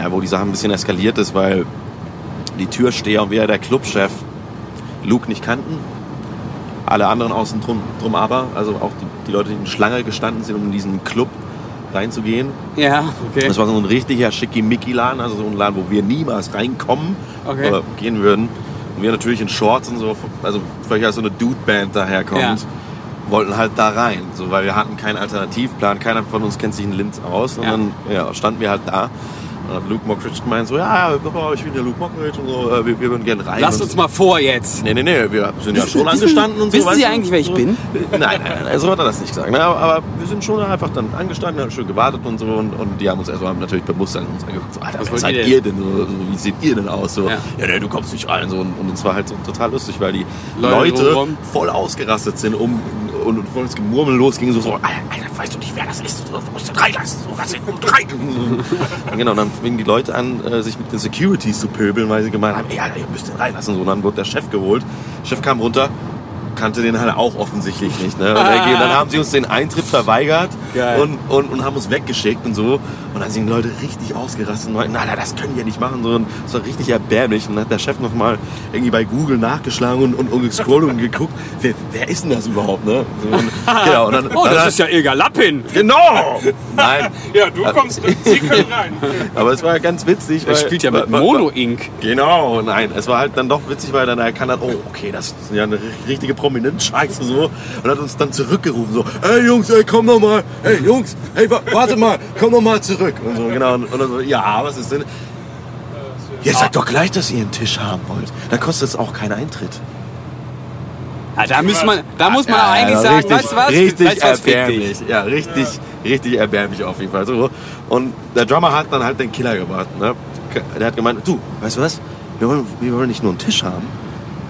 [SPEAKER 2] ja, wo die Sache ein bisschen eskaliert ist, weil die Türsteher und wir der Clubchef Luke nicht kannten. Alle anderen außen drum, drum aber, also auch die, die Leute, die in Schlange gestanden sind, um in diesen Club reinzugehen.
[SPEAKER 1] Ja, okay.
[SPEAKER 2] Das war so ein richtiger Schickimicki-Laden, also so ein Laden, wo wir niemals reinkommen
[SPEAKER 1] Okay.
[SPEAKER 2] oder gehen würden. Und wir natürlich in Shorts und so, also vielleicht als so eine Dude-Band daherkommt,
[SPEAKER 1] Ja.
[SPEAKER 2] wollten halt da rein, so, weil wir hatten keinen Alternativplan, keiner von uns kennt sich in Linz aus. Und
[SPEAKER 1] Ja.
[SPEAKER 2] dann ja, standen wir halt da. Dann hat Luke Mockridge gemeint, so, ja, ich bin der Luke Mockridge und so, äh, wir, wir würden gerne rein.
[SPEAKER 1] Lasst uns mal vor jetzt.
[SPEAKER 2] Nee, nee, nee, wir sind ja schon angestanden und so.
[SPEAKER 1] wissen Sie eigentlich, wer ich bin?
[SPEAKER 2] Nein, nein, nein, so hat er das nicht gesagt. Ne? Aber, wir sind schon einfach dann angestanden, haben schön gewartet und so. Und, die haben uns erstmal natürlich bewusst an uns angeguckt. So, Alter,
[SPEAKER 1] Was
[SPEAKER 2] seid
[SPEAKER 1] ihr denn?
[SPEAKER 2] denn? So, so, wie seht ihr denn aus? So,
[SPEAKER 1] Ja.
[SPEAKER 2] nee, du kommst nicht rein. So, und, und uns war halt so total lustig, weil die
[SPEAKER 1] Leute
[SPEAKER 2] voll ausgerastet sind um, und, und voll ins Gemurmel losging. So, so, Alter, weißt du nicht, wer das ist? Du musst den reinlassen. So, ihn um rein. Und genau, dann fingen die Leute an, äh, sich mit den Securities zu pöbeln, weil sie gemeint haben, ey, Alter, ihr müsst den reinlassen. So, und dann wurde der Chef geholt. Der Chef kam runter, kannte den halt auch offensichtlich nicht. Ne? Und dann dann haben sie uns den Eintritt verweigert und, und, und haben uns weggeschickt und so. Und dann sind die Leute richtig ausgerastet und meinten, Alter, das können die ja nicht machen. So, und das war richtig erbärmlich. Und dann hat der Chef nochmal irgendwie bei Google nachgeschlagen und, und, und gescrollt und geguckt, wer, wer ist denn das überhaupt? Ne? Und, genau, und dann,
[SPEAKER 1] Oh,
[SPEAKER 2] dann,
[SPEAKER 1] das ist ja Ilga Lappin.
[SPEAKER 2] Genau! Nein,
[SPEAKER 3] Ja, du kommst, sie können rein.
[SPEAKER 2] aber es war ganz witzig.
[SPEAKER 1] Er spielt ja mit Mono Inc.
[SPEAKER 2] Genau, nein, es war halt dann doch witzig, weil dann erkannt hat, oh, okay, das ist ja eine richtige prominente Scheiße so und hat uns dann zurückgerufen so, ey Jungs, ey, komm noch mal, ey Jungs, hey, wa warte mal, komm noch mal zurück und so, genau, und, und so, ja, was ist denn? Jetzt sagt doch gleich, dass ihr einen Tisch haben wollt, dann kostet es auch keinen Eintritt.
[SPEAKER 1] Ja, da muss man, da muss man auch eigentlich
[SPEAKER 2] Ja,
[SPEAKER 1] sagen,
[SPEAKER 2] richtig,
[SPEAKER 1] weißt du was?
[SPEAKER 2] Richtig
[SPEAKER 1] weißt was,
[SPEAKER 2] erbärmlich. Ja, richtig, richtig erbärmlich auf jeden Fall. So. Und der Drummer hat dann halt den Killer gebracht. Ne? Der hat gemeint, du, weißt du was? Wir wollen, wir wollen nicht nur einen Tisch haben,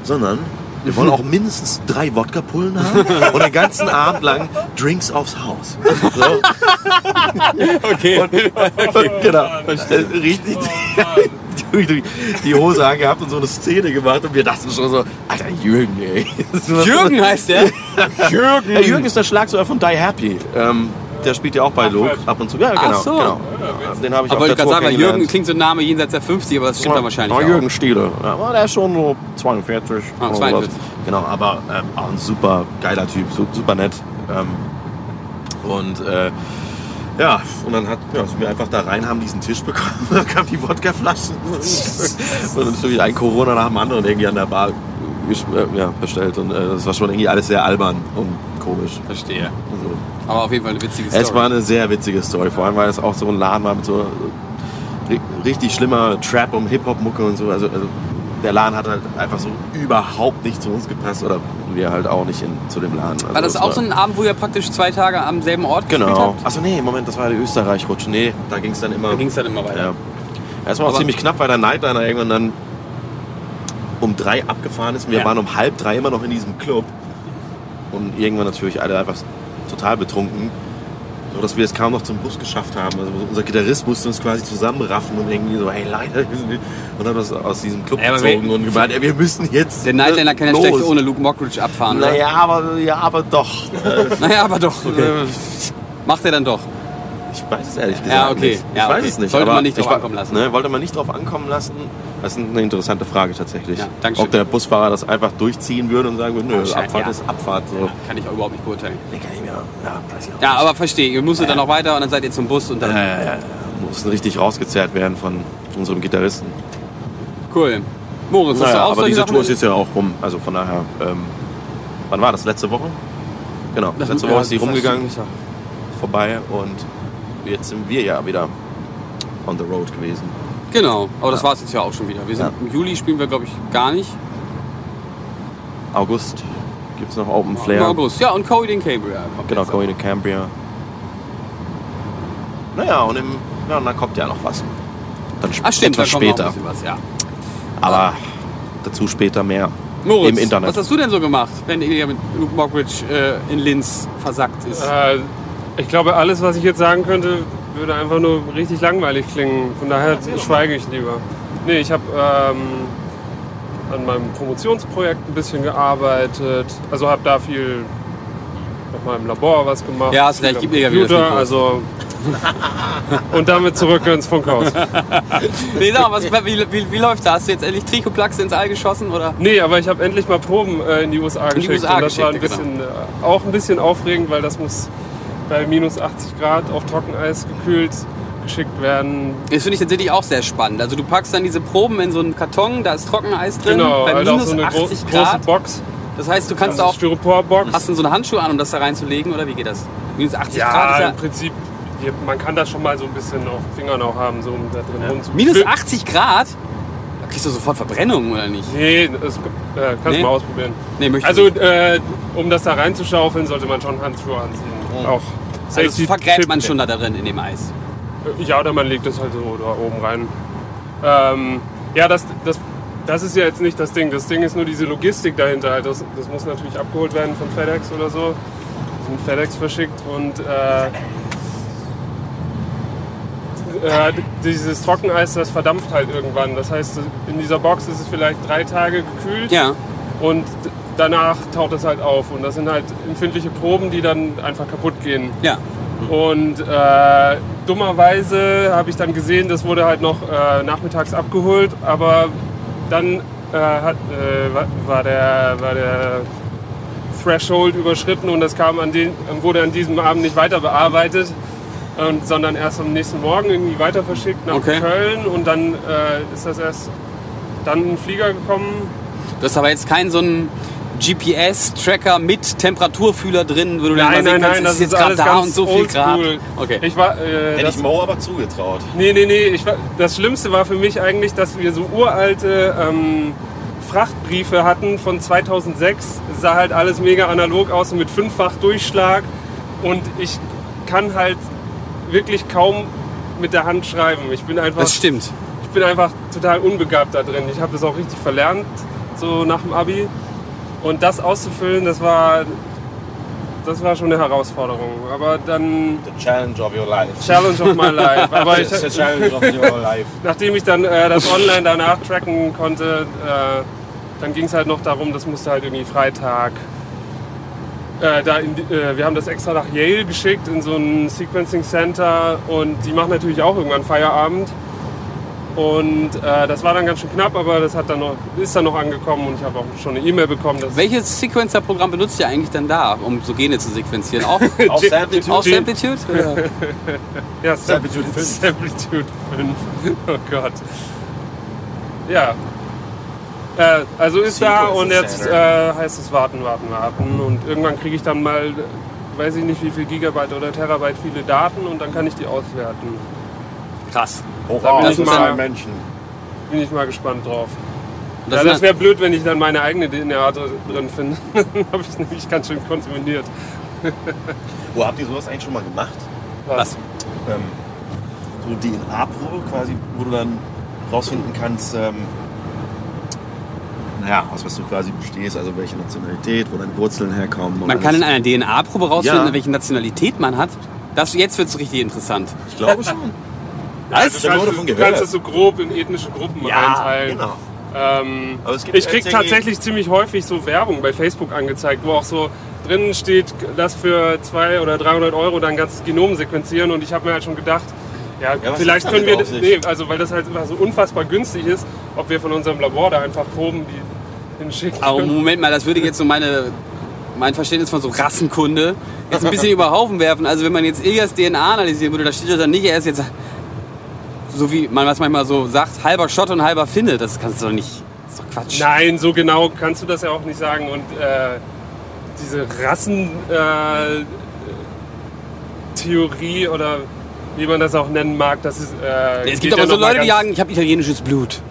[SPEAKER 2] sondern wir wollen auch mindestens drei Wodka-Pullen haben und den ganzen Abend lang Drinks aufs Haus. So.
[SPEAKER 1] Okay.
[SPEAKER 2] Und, und, genau. Äh, Richtig die, die Hose angehabt und so eine Szene gemacht und wir dachten schon so, Alter, Jürgen, ey.
[SPEAKER 1] Jürgen heißt der. Jürgen.
[SPEAKER 2] Jürgen ist der Schlagzeuger von Die Happy. Ähm, der spielt ja auch bei Luke ab und zu. Ja, genau.
[SPEAKER 1] so.
[SPEAKER 2] genau. Den habe ich
[SPEAKER 1] Aber
[SPEAKER 2] auf
[SPEAKER 1] ich gerade sagen, weil Jürgen klingt so ein Name jenseits der 50, aber das stimmt dann wahrscheinlich
[SPEAKER 2] ja,
[SPEAKER 1] auch.
[SPEAKER 2] Jürgen Stiele. Ja, aber der ist schon so 42.
[SPEAKER 1] Ah,
[SPEAKER 2] oder
[SPEAKER 1] 42.
[SPEAKER 2] sowas. Genau, aber ähm, auch ein super geiler Typ, su- super nett. Ähm, und äh, ja, und dann hat, ja, sind wir einfach da rein, haben diesen Tisch bekommen, dann kamen die Wodkaflaschen. und dann natürlich ein Corona nach dem anderen irgendwie an der Bar äh, ja, bestellt. Und äh, das war schon irgendwie alles sehr albern und komisch.
[SPEAKER 1] Verstehe.
[SPEAKER 2] Also,
[SPEAKER 1] Aber auf jeden Fall eine witzige Story.
[SPEAKER 2] es war eine sehr witzige Story, vor allem weil es auch so ein Laden war mit so ri- richtig schlimmer Trap- und Hip-Hop-Mucke und so. Also, also der Laden hat halt einfach so überhaupt nicht zu uns gepasst oder wir halt auch nicht in, zu dem Laden. Also
[SPEAKER 1] war das
[SPEAKER 2] es
[SPEAKER 1] auch so ein Abend, wo ihr praktisch zwei Tage am selben Ort gespielt
[SPEAKER 2] Genau.
[SPEAKER 1] habt?
[SPEAKER 2] Achso, nee, Moment, das war der Österreich-Rutsch. Nee, da ging es dann immer.
[SPEAKER 1] Da ging es dann immer weiter.
[SPEAKER 2] ja. Es war auch
[SPEAKER 1] Aber-
[SPEAKER 2] ziemlich knapp, weil der Nightliner irgendwann dann um drei abgefahren ist. Wir
[SPEAKER 1] Ja.
[SPEAKER 2] waren um halb drei immer noch in diesem Club. Und irgendwann natürlich alle einfach total betrunken. So dass wir es kaum noch zum Bus geschafft haben. Also unser Gitarrist musste uns quasi zusammenraffen und irgendwie so, hey Leute, und hat uns aus diesem Club
[SPEAKER 1] Ja,
[SPEAKER 2] gezogen
[SPEAKER 1] wir-
[SPEAKER 2] und gemeint, ey, wir müssen jetzt.
[SPEAKER 1] Der Nightliner kann ja schlecht ohne Luke Mockridge abfahren. oder?
[SPEAKER 2] Naja, aber, ja, aber doch.
[SPEAKER 1] Naja, aber doch. Okay.
[SPEAKER 2] Äh,
[SPEAKER 1] Macht er dann doch.
[SPEAKER 2] Ich weiß es ehrlich gesagt
[SPEAKER 1] Ja, okay.
[SPEAKER 2] nicht. Ich
[SPEAKER 1] Ja,
[SPEAKER 2] weiß
[SPEAKER 1] okay.
[SPEAKER 2] es nicht.
[SPEAKER 1] Sollte
[SPEAKER 2] aber
[SPEAKER 1] man nicht drauf ankommen lassen.
[SPEAKER 2] Ne, wollte man nicht drauf ankommen lassen? Das ist eine interessante Frage tatsächlich.
[SPEAKER 1] Ja, danke schön.
[SPEAKER 2] Ob der Busfahrer das einfach durchziehen würde und sagen würde, nö, Abfahrt
[SPEAKER 1] ja.
[SPEAKER 2] ist Abfahrt. So.
[SPEAKER 1] Kann ich auch überhaupt nicht beurteilen.
[SPEAKER 2] Nee, kann ich mir, ja, weiß ich auch
[SPEAKER 1] Ja,
[SPEAKER 2] nicht.
[SPEAKER 1] aber verstehe. Ihr musstet dann noch weiter und dann seid ihr zum Bus und dann.
[SPEAKER 2] Ja, ja, ja, ja. Mussten richtig rausgezerrt werden von unserem Gitarristen.
[SPEAKER 1] Cool. Moritz, hast
[SPEAKER 2] Naja,
[SPEAKER 1] du auch
[SPEAKER 2] aber diese
[SPEAKER 1] Sachen?
[SPEAKER 2] Tour ist jetzt ja auch rum. Also von daher, ähm, wann war das? Letzte Woche? Genau,
[SPEAKER 1] Das-
[SPEAKER 2] letzte
[SPEAKER 1] ja,
[SPEAKER 2] Woche ist die rumgegangen, vorbei und jetzt sind wir ja wieder on the road gewesen.
[SPEAKER 1] Genau, aber das
[SPEAKER 2] Ja.
[SPEAKER 1] war es jetzt ja auch schon wieder. Wir sind
[SPEAKER 2] Ja.
[SPEAKER 1] im Juli spielen wir glaube ich gar nicht.
[SPEAKER 2] August gibt es noch Open
[SPEAKER 1] Im
[SPEAKER 2] Flair.
[SPEAKER 1] August. Ja, und Coed in Cambria kommt
[SPEAKER 2] Genau, Coin in Cambria. Naja, und, im, ja, und dann kommt ja noch was. Dann sp-
[SPEAKER 1] Ach stimmt,
[SPEAKER 2] etwas
[SPEAKER 1] da kommt noch
[SPEAKER 2] später.
[SPEAKER 1] ein bisschen was, ja.
[SPEAKER 2] Aber dazu später mehr.
[SPEAKER 1] Moritz,
[SPEAKER 2] Im Internet.
[SPEAKER 1] was hast du denn so gemacht, wenn ihr mit Luke Mockridge äh, in Linz versackt ist?
[SPEAKER 3] Äh, ich glaube, alles, was ich jetzt sagen könnte, würde einfach nur richtig langweilig klingen. Von daher schweige ich lieber. Nee, ich habe ähm, an meinem Promotionsprojekt ein bisschen gearbeitet. Also habe da viel nochmal im Labor was gemacht.
[SPEAKER 1] Ja, hast recht, gib mir ja wieder
[SPEAKER 3] also Und damit zurück ins Funkhaus.
[SPEAKER 1] nee, mal, was, wie, wie, wie läuft das? Hast du jetzt endlich Trichoplaxe ins All geschossen? Oder?
[SPEAKER 3] Nee, aber ich habe endlich mal Proben äh, in die USA
[SPEAKER 1] In die
[SPEAKER 3] geschickt.
[SPEAKER 1] USA
[SPEAKER 3] und das war ein
[SPEAKER 1] geschickt,
[SPEAKER 3] bisschen, äh, auch ein bisschen aufregend, weil das muss bei minus 80 Grad auf Trockeneis gekühlt geschickt werden.
[SPEAKER 1] Das finde ich tatsächlich auch sehr spannend. Also du packst dann diese Proben in so einen Karton, da ist Trockeneis drin,
[SPEAKER 3] Genau,
[SPEAKER 1] bei
[SPEAKER 3] auch
[SPEAKER 1] minus
[SPEAKER 3] so eine gro
[SPEAKER 1] 80
[SPEAKER 3] große
[SPEAKER 1] Grad.
[SPEAKER 3] Box.
[SPEAKER 1] Das heißt, du kannst
[SPEAKER 3] Also
[SPEAKER 1] auch,
[SPEAKER 3] Styroporbox.
[SPEAKER 1] hast du so eine Handschuhe an, um das da reinzulegen, oder wie geht das? Minus 80 Grad
[SPEAKER 3] Ja,
[SPEAKER 1] ist
[SPEAKER 3] im Prinzip, hier, man kann das schon mal so ein bisschen auf den Fingern auch haben, so um da drin
[SPEAKER 1] ja...
[SPEAKER 3] rumzu-
[SPEAKER 1] Minus
[SPEAKER 3] Für-
[SPEAKER 1] 80 Grad? Da kriegst du sofort Verbrennung, oder nicht?
[SPEAKER 3] Nee, das äh, kannst
[SPEAKER 1] Nee?
[SPEAKER 3] du mal ausprobieren.
[SPEAKER 1] Nee, möchte
[SPEAKER 3] Also, äh, um das da reinzuschaufeln, sollte man schon Handschuhe anziehen. Auch
[SPEAKER 1] Also das vergräbt man schon da drin in dem Eis.
[SPEAKER 3] Ja, oder man legt es halt so da oben rein. Ähm, ja, das, das, das ist ja jetzt nicht das Ding. Das Ding ist nur diese Logistik dahinter. halt. Das, das muss natürlich abgeholt werden von FedEx oder so. Das mit FedEx verschickt und äh, äh, dieses Trockeneis, das verdampft halt irgendwann. Das heißt, in dieser Box ist es vielleicht drei Tage gekühlt
[SPEAKER 1] Ja.
[SPEAKER 3] und danach taut es halt auf. Und das sind halt empfindliche Proben, die dann einfach kaputt gehen.
[SPEAKER 1] Ja.
[SPEAKER 3] Und äh, dummerweise habe ich dann gesehen, das wurde halt noch äh, nachmittags abgeholt, aber dann äh, hat, äh, wa- war, der, war der Threshold überschritten und das kam an den, wurde an diesem Abend nicht weiter bearbeitet, und, sondern erst am nächsten Morgen irgendwie weiter verschickt nach
[SPEAKER 1] Okay.
[SPEAKER 3] Köln und dann äh, ist das erst dann ein Flieger gekommen.
[SPEAKER 1] Du hast aber jetzt keinen so einen GPS-Tracker mit Temperaturfühler drin, wo du dann mal
[SPEAKER 3] Nein,
[SPEAKER 1] sehen
[SPEAKER 3] nein,
[SPEAKER 1] kannst,
[SPEAKER 3] nein, das
[SPEAKER 1] ist jetzt gerade
[SPEAKER 3] alles
[SPEAKER 1] da
[SPEAKER 3] ganz
[SPEAKER 1] und so viel Grad.
[SPEAKER 3] oldschool.
[SPEAKER 1] Okay.
[SPEAKER 3] Ich war, äh,
[SPEAKER 2] Hätte
[SPEAKER 3] das,
[SPEAKER 2] ich Mo aber zugetraut.
[SPEAKER 3] Nee, nee, nee. Ich, war- das Schlimmste war für mich eigentlich, dass wir so uralte ähm, Frachtbriefe hatten von 2006. Es sah halt alles mega analog aus und mit fünffach Durchschlag. Und ich kann halt wirklich kaum mit der Hand schreiben. Ich bin einfach,
[SPEAKER 1] Das stimmt.
[SPEAKER 3] ich bin einfach total unbegabt da drin. Ich habe das auch richtig verlernt, so nach dem Abi. Und das auszufüllen, das war, das war schon eine Herausforderung. Aber dann
[SPEAKER 2] The challenge of your life.
[SPEAKER 3] Challenge of my life. Aber ich,
[SPEAKER 2] the challenge of your life.
[SPEAKER 3] nachdem ich dann äh, das online danach tracken konnte, äh, dann ging es halt noch darum, das musste halt irgendwie Freitag. Äh, da in, äh, wir haben das extra nach Yale geschickt in so ein Sequencing Center und die machen natürlich auch irgendwann Feierabend. Und äh, das war dann ganz schön knapp, aber das hat dann noch, ist dann noch angekommen und ich habe auch schon eine E-Mail bekommen. Dass
[SPEAKER 1] Welches Sequencer-Programm benutzt ihr eigentlich dann da, um so Gene zu sequenzieren? Auch
[SPEAKER 2] Auf Samplitude.
[SPEAKER 3] Ja,
[SPEAKER 2] Samplitude 5.
[SPEAKER 3] Samplitude 5. Oh Gott. Ja. Äh, also ist da und jetzt äh, heißt es warten, warten, warten. Und irgendwann kriege ich dann mal, weiß ich nicht wie viel Gigabyte oder Terabyte viele Daten und dann kann ich die auswerten.
[SPEAKER 1] Krass.
[SPEAKER 2] Hurra,
[SPEAKER 3] das ist
[SPEAKER 2] ist
[SPEAKER 3] mal-
[SPEAKER 2] Menschen.
[SPEAKER 3] Bin ich mal gespannt drauf. Das, ja, das wäre blöd, wenn ich dann meine eigene DNA dr- drin finde. dann habe ich nämlich ganz schön kontaminiert.
[SPEAKER 2] Wo habt ihr sowas eigentlich schon mal gemacht?
[SPEAKER 1] Was?
[SPEAKER 2] Ähm, so DNA-Probe quasi, wo du dann rausfinden kannst, ähm, naja, aus was du quasi bestehst, also welche Nationalität, wo deine Wurzeln herkommen.
[SPEAKER 1] man kann in einer DNA-Probe rausfinden,
[SPEAKER 2] Ja.
[SPEAKER 1] welche Nationalität man hat. Das, jetzt wird es richtig interessant.
[SPEAKER 2] Ich glaube schon.
[SPEAKER 1] Was?
[SPEAKER 2] Ja,
[SPEAKER 3] Du kannst, du kannst es so grob in ethnische Gruppen einteilen.
[SPEAKER 2] genau.
[SPEAKER 3] Ähm, ich krieg
[SPEAKER 2] tatsächlich-
[SPEAKER 3] ziemlich häufig so Werbung bei Facebook angezeigt, wo auch so drinnen steht, das für 200 oder 300 Euro dein ganzes Genom sequenzieren. Und ich habe mir halt schon gedacht, ja,
[SPEAKER 2] Ja,
[SPEAKER 3] vielleicht können wir, nee, also weil das halt immer so unfassbar günstig ist, ob wir von unserem Labor da einfach Proben die hinschicken.
[SPEAKER 1] Aber Moment mal, das würde jetzt so meine, mein Verständnis von so Rassenkunde jetzt ein bisschen über Haufen werfen. Also wenn man jetzt Ilias DNA analysieren würde, da steht ja dann nicht erst jetzt, so wie man was manchmal so sagt, halber Schott und halber Finne. Das kannst du doch nicht. Das ist doch Quatsch.
[SPEAKER 3] Nein, so genau kannst du das ja auch nicht sagen. Und äh, diese Rassentheorie äh, oder wie man das auch nennen mag. Das ist, äh,
[SPEAKER 1] Es gibt aber
[SPEAKER 3] ja
[SPEAKER 1] so Leute, die sagen, ich habe italienisches Blut.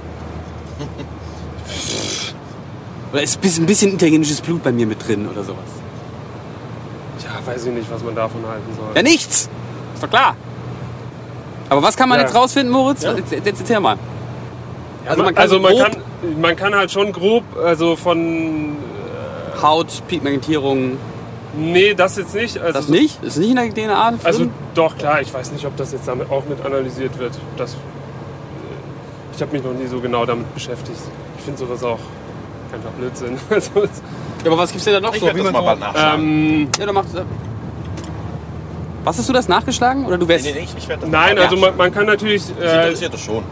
[SPEAKER 1] Oder ist ein bisschen italienisches Blut bei mir mit drin oder sowas.
[SPEAKER 3] Ja, weiß ich nicht, was man davon halten soll.
[SPEAKER 1] Ja, nichts. Ist doch klar. Aber was kann man
[SPEAKER 3] Ja.
[SPEAKER 1] jetzt rausfinden, Moritz?
[SPEAKER 2] Ja.
[SPEAKER 1] Jetzt, jetzt erzähl mal.
[SPEAKER 3] also man, kann, also man, kann, man kann halt schon grob, also von.
[SPEAKER 1] Haut, Pigmentierung,
[SPEAKER 3] Nee, das jetzt nicht. Also,
[SPEAKER 1] das nicht? Ist nicht in der DNA drin?
[SPEAKER 3] Also doch, klar, ich weiß nicht, ob das jetzt damit auch mit analysiert wird. Das, äh, ich habe mich noch nie so genau damit beschäftigt. Ich finde sowas auch einfach Blödsinn. Also,
[SPEAKER 1] Ja, aber was gibt's denn da noch
[SPEAKER 2] Ich
[SPEAKER 1] so?
[SPEAKER 2] werde das mal bald nachschauen.
[SPEAKER 3] ähm,
[SPEAKER 1] Ja, du machst. Was hast du das nachgeschlagen? Oder du wärst.
[SPEAKER 2] nee, nee, ich, ich das
[SPEAKER 3] nein, also man, man kann natürlich. Äh,
[SPEAKER 2] interessiert das schon.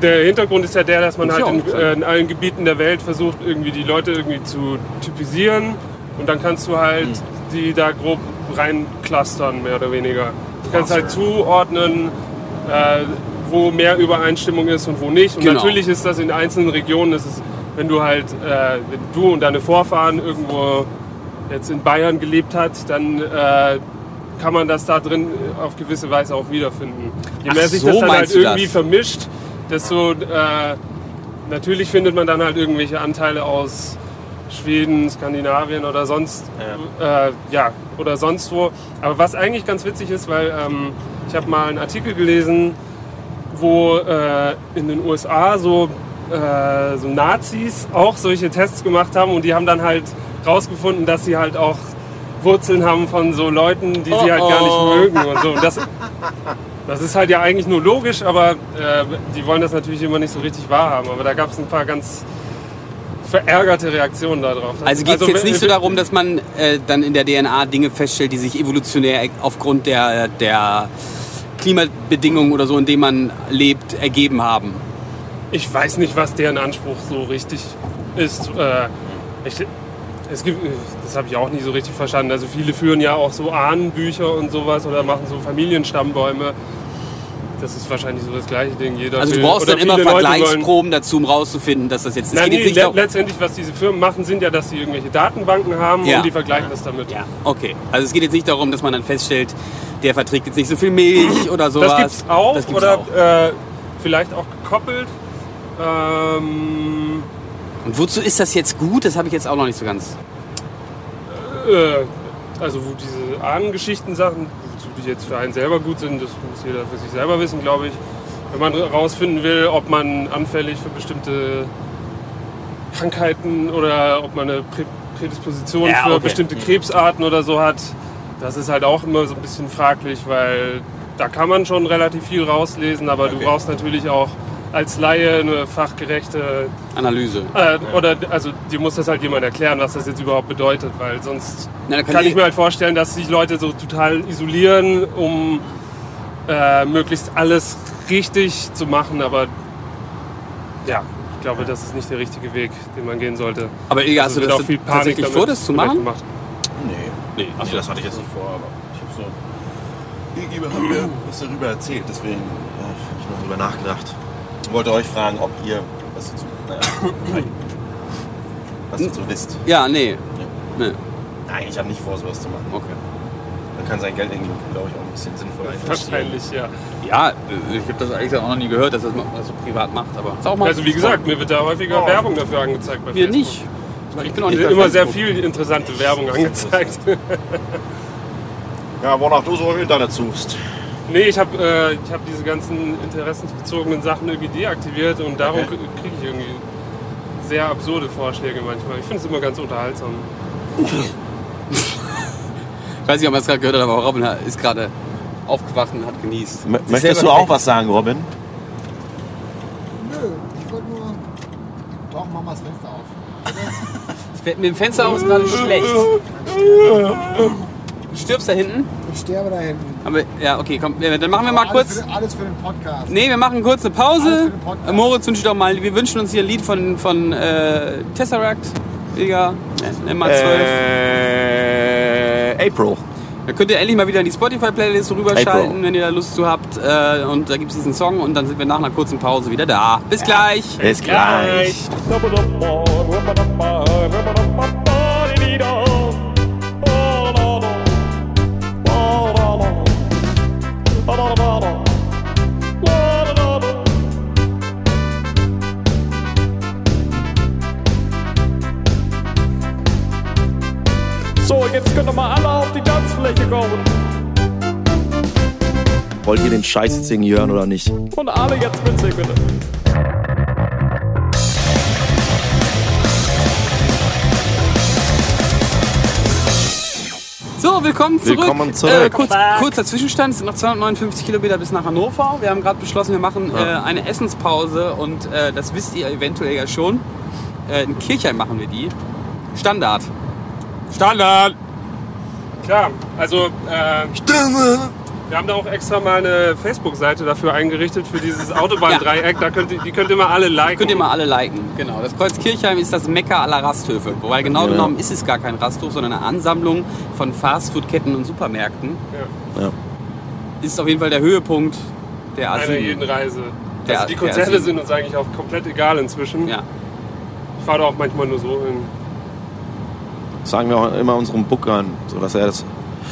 [SPEAKER 3] der Hintergrund ist ja der, dass man
[SPEAKER 1] Muss
[SPEAKER 3] halt
[SPEAKER 1] ich
[SPEAKER 3] in, äh, in allen Gebieten der Welt versucht, irgendwie die Leute irgendwie zu typisieren. Und dann kannst du halt
[SPEAKER 1] Hm.
[SPEAKER 3] die da grob reinclustern, mehr oder weniger. Du kannst halt zuordnen, äh, wo mehr Übereinstimmung ist und wo nicht. Und
[SPEAKER 1] Genau.
[SPEAKER 3] natürlich ist das in einzelnen Regionen, ist es, wenn du halt, äh, wenn du und deine Vorfahren irgendwo jetzt in Bayern gelebt hat, dann äh, kann man das da drin auf gewisse Weise auch wiederfinden. Je
[SPEAKER 1] Ach
[SPEAKER 3] mehr sich
[SPEAKER 1] so
[SPEAKER 3] das dann halt irgendwie
[SPEAKER 1] das?
[SPEAKER 3] vermischt, desto äh, natürlich findet man dann halt irgendwelche Anteile aus Schweden, Skandinavien oder sonst ja, äh, ja oder sonst wo. Aber was eigentlich ganz witzig ist, weil ähm, ich habe mal einen Artikel gelesen, wo äh, in den USA so, äh, so Nazis auch solche Tests gemacht haben und die haben dann halt rausgefunden, dass sie halt auch Wurzeln haben von so Leuten, die sie
[SPEAKER 1] Oh,
[SPEAKER 3] halt gar
[SPEAKER 1] oh.
[SPEAKER 3] nicht mögen und so. Und das, das ist halt ja eigentlich nur logisch, aber äh, die wollen das natürlich immer nicht so richtig wahrhaben. Aber da gab es ein paar ganz verärgerte Reaktionen darauf.
[SPEAKER 1] Also geht es jetzt nicht so darum, dass man äh, dann in der DNA Dinge feststellt, die sich evolutionär aufgrund der, der Klimabedingungen oder so, in denen man lebt, ergeben haben.
[SPEAKER 3] Ich weiß nicht, was deren Anspruch so richtig ist. Äh, ich, es gibt, das habe ich auch nie so richtig verstanden. Also viele führen ja auch so Ahnenbücher und sowas oder machen so Familienstammbäume. Das ist wahrscheinlich so das gleiche Ding. Jeder
[SPEAKER 1] Also du brauchst dann immer Vergleichsproben dazu, um rauszufinden, dass das jetzt... Es
[SPEAKER 3] Nein,
[SPEAKER 1] geht
[SPEAKER 3] nee,
[SPEAKER 1] jetzt nicht
[SPEAKER 3] le letztendlich, was diese Firmen machen, sind ja, dass sie irgendwelche Datenbanken haben
[SPEAKER 1] Ja.
[SPEAKER 3] und die vergleichen das damit.
[SPEAKER 1] ja, okay. Also es geht jetzt nicht darum, dass man dann feststellt, der verträgt jetzt nicht so viel Milch oder sowas.
[SPEAKER 3] Das gibt's auch
[SPEAKER 1] Das gibt's
[SPEAKER 3] oder
[SPEAKER 1] auch.
[SPEAKER 3] Äh, vielleicht auch gekoppelt. Ähm,
[SPEAKER 1] Und wozu ist das jetzt gut? Das habe ich jetzt auch noch nicht so ganz...
[SPEAKER 3] äh, also wo diese Ahnengeschichten Sachen, wozu die jetzt für einen selber gut sind, das muss jeder für sich selber wissen, glaube ich. Wenn man herausfinden will, ob man anfällig für bestimmte Krankheiten oder ob man eine Prä Prädisposition
[SPEAKER 1] Ja,
[SPEAKER 3] für
[SPEAKER 1] okay.
[SPEAKER 3] bestimmte Krebsarten oder so hat, das ist halt auch immer so ein bisschen fraglich, weil da kann man schon relativ viel rauslesen, aber du
[SPEAKER 2] Okay.
[SPEAKER 3] brauchst natürlich auch als Laie eine fachgerechte
[SPEAKER 1] Analyse.
[SPEAKER 3] äh, oder also dir muss das halt jemand erklären, was das jetzt überhaupt bedeutet, weil sonst
[SPEAKER 1] Na, da
[SPEAKER 3] kann ich mir halt vorstellen, dass sich Leute so total isolieren, um äh, möglichst alles richtig zu machen, aber ja, ich glaube, das ist nicht der richtige Weg, den man gehen sollte.
[SPEAKER 1] Aber Egal, hast
[SPEAKER 3] Also
[SPEAKER 1] du
[SPEAKER 3] wird
[SPEAKER 1] das
[SPEAKER 3] auch viel Panik
[SPEAKER 1] tatsächlich
[SPEAKER 3] damit
[SPEAKER 1] vor, das zu machen?
[SPEAKER 3] Gemacht.
[SPEAKER 2] Nee.
[SPEAKER 1] Nee,
[SPEAKER 2] Nee, das hatte ich jetzt nicht vor, aber ich habe so. Gegenüber hat mir was darüber erzählt, deswegen äh, habe ich noch drüber nachgedacht. Ich wollte euch fragen, ob ihr was dazu, naja, was dazu wisst.
[SPEAKER 1] Ja, nee. nee.
[SPEAKER 2] Nein, ich habe nicht vor, sowas zu machen.
[SPEAKER 1] Okay.
[SPEAKER 2] Man kann sein Geld irgendwie, glaube ich, auch ein bisschen sinnvoller investieren.
[SPEAKER 3] Wahrscheinlich, ja.
[SPEAKER 1] Ja, ich habe das eigentlich auch noch nie gehört, dass das man das so privat macht. Aber ist auch mal
[SPEAKER 3] Also wie gesagt, mir wird da häufiger
[SPEAKER 2] Oh.
[SPEAKER 3] Werbung dafür angezeigt bei
[SPEAKER 1] mir
[SPEAKER 3] Facebook.
[SPEAKER 1] nicht. Ich bin auch nicht
[SPEAKER 3] wird
[SPEAKER 1] bei
[SPEAKER 3] immer sehr viel interessante Werbung angezeigt.
[SPEAKER 2] Ja, wonach du so im Internet suchst.
[SPEAKER 3] Nee, ich habe äh, ich hab diese ganzen interessensbezogenen Sachen irgendwie deaktiviert und darum
[SPEAKER 2] Okay.
[SPEAKER 3] kriege ich irgendwie sehr absurde Vorschläge manchmal. Ich finde es immer ganz unterhaltsam.
[SPEAKER 1] Ich weiß nicht, ob man es gerade gehört hat, aber Robin ist gerade aufgewacht und hat genießt.
[SPEAKER 2] M möchtest du auch was sagen, Robin?
[SPEAKER 4] Nö, ich wollte nur. Doch, mach mal das Fenster auf.
[SPEAKER 1] Mit dem Fenster aus ist gerade schlecht. Du stirbst da hinten?
[SPEAKER 4] Ich sterbe da hinten.
[SPEAKER 1] Aber, ja, okay, komm, dann machen wir mal
[SPEAKER 4] alles
[SPEAKER 1] kurz.
[SPEAKER 4] Für, alles für den Podcast.
[SPEAKER 1] Nee, wir machen kurz eine
[SPEAKER 4] Alles
[SPEAKER 1] Pause.
[SPEAKER 4] für den Podcast.
[SPEAKER 1] Äh, Moritz wünscht doch mal, wir wünschen uns hier ein Lied von, von äh, Tesseract. Digga, nimm mal 12.
[SPEAKER 2] Äh, April.
[SPEAKER 1] Da könnt ihr endlich mal wieder in die Spotify-Playlist rüberschalten,
[SPEAKER 2] April.
[SPEAKER 1] wenn ihr da Lust zu habt. Äh, und da gibt es diesen Song und dann sind wir nach einer kurzen Pause wieder da. Bis gleich.
[SPEAKER 2] Bis gleich.
[SPEAKER 5] Ba-da-da-ba, jetzt könnt ihr mal alle auf die Tanzfläche kommen.
[SPEAKER 2] Wollt ihr den Scheiß jetzt irgendwie hören oder nicht?
[SPEAKER 5] Und alle jetzt mitsingen, bitte.
[SPEAKER 1] So, willkommen zurück.
[SPEAKER 2] Willkommen zurück.
[SPEAKER 1] Äh, kurz, kurzer Zwischenstand, es sind noch 259 Kilometer bis nach Hannover. Wir haben gerade beschlossen, wir machen äh, eine Essenspause und äh, das wisst ihr eventuell ja schon. Äh, in Kirchheim machen wir die. Standard. Standard!
[SPEAKER 3] Klar, also äh, wir haben da auch extra mal eine Facebook-Seite dafür eingerichtet für dieses Autobahndreieck. Da könnt ihr, die könnt ihr mal alle liken.
[SPEAKER 1] Könnt ihr mal alle liken. Genau. Das Kreuz Kirchheim ist das Mekka aller Rasthöfe. Wobei genau
[SPEAKER 2] Ja.
[SPEAKER 1] genommen ist es gar kein Rasthof, sondern eine Ansammlung von Fastfood-Ketten und Supermärkten.
[SPEAKER 3] Ja,
[SPEAKER 2] Ja.
[SPEAKER 1] Ist auf jeden Fall der Höhepunkt der
[SPEAKER 3] einer jeden. Reise.
[SPEAKER 1] Der-
[SPEAKER 3] also die Konzerte sind uns eigentlich auch komplett egal inzwischen.
[SPEAKER 1] Ja.
[SPEAKER 3] Ich fahre da auch manchmal nur so hin.
[SPEAKER 2] Sagen wir auch immer unserem Bookern, so dass er das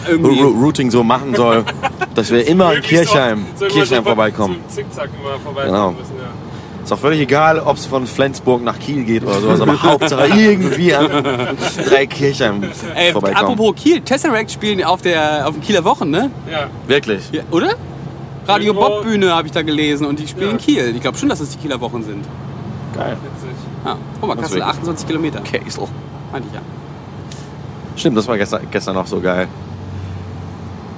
[SPEAKER 1] Irgendwie.
[SPEAKER 2] Routing so machen soll, dass wir immer in Kirchheim,
[SPEAKER 3] immer
[SPEAKER 2] Kirchheim vorbeikommen.
[SPEAKER 3] Zickzack immer vorbeikommen
[SPEAKER 2] Genau.
[SPEAKER 3] müssen, ja.
[SPEAKER 2] Ist auch völlig egal, ob es von Flensburg nach Kiel geht oder sowas, aber Hauptsache irgendwie an drei Kirchheim
[SPEAKER 1] Ey,
[SPEAKER 2] vorbeikommen.
[SPEAKER 1] apropos Kiel, Tesseract spielen auf der auf den Kieler Wochen, ne?
[SPEAKER 3] Ja,
[SPEAKER 2] Wirklich?
[SPEAKER 1] Ja, oder? Radio
[SPEAKER 3] Irgendwo-
[SPEAKER 1] Bob Bühne habe ich da gelesen und die spielen
[SPEAKER 3] Ja.
[SPEAKER 1] in Kiel. Ich glaube schon, dass es die Kieler Wochen sind.
[SPEAKER 2] Geil.
[SPEAKER 3] witzig.
[SPEAKER 1] Ja. Guck mal,
[SPEAKER 2] Das
[SPEAKER 1] Kassel
[SPEAKER 2] wirklich-
[SPEAKER 1] 28 Kilometer.
[SPEAKER 2] Käsel.
[SPEAKER 1] Meinte ich ja.
[SPEAKER 2] Stimmt, das war gestern, gestern auch so geil.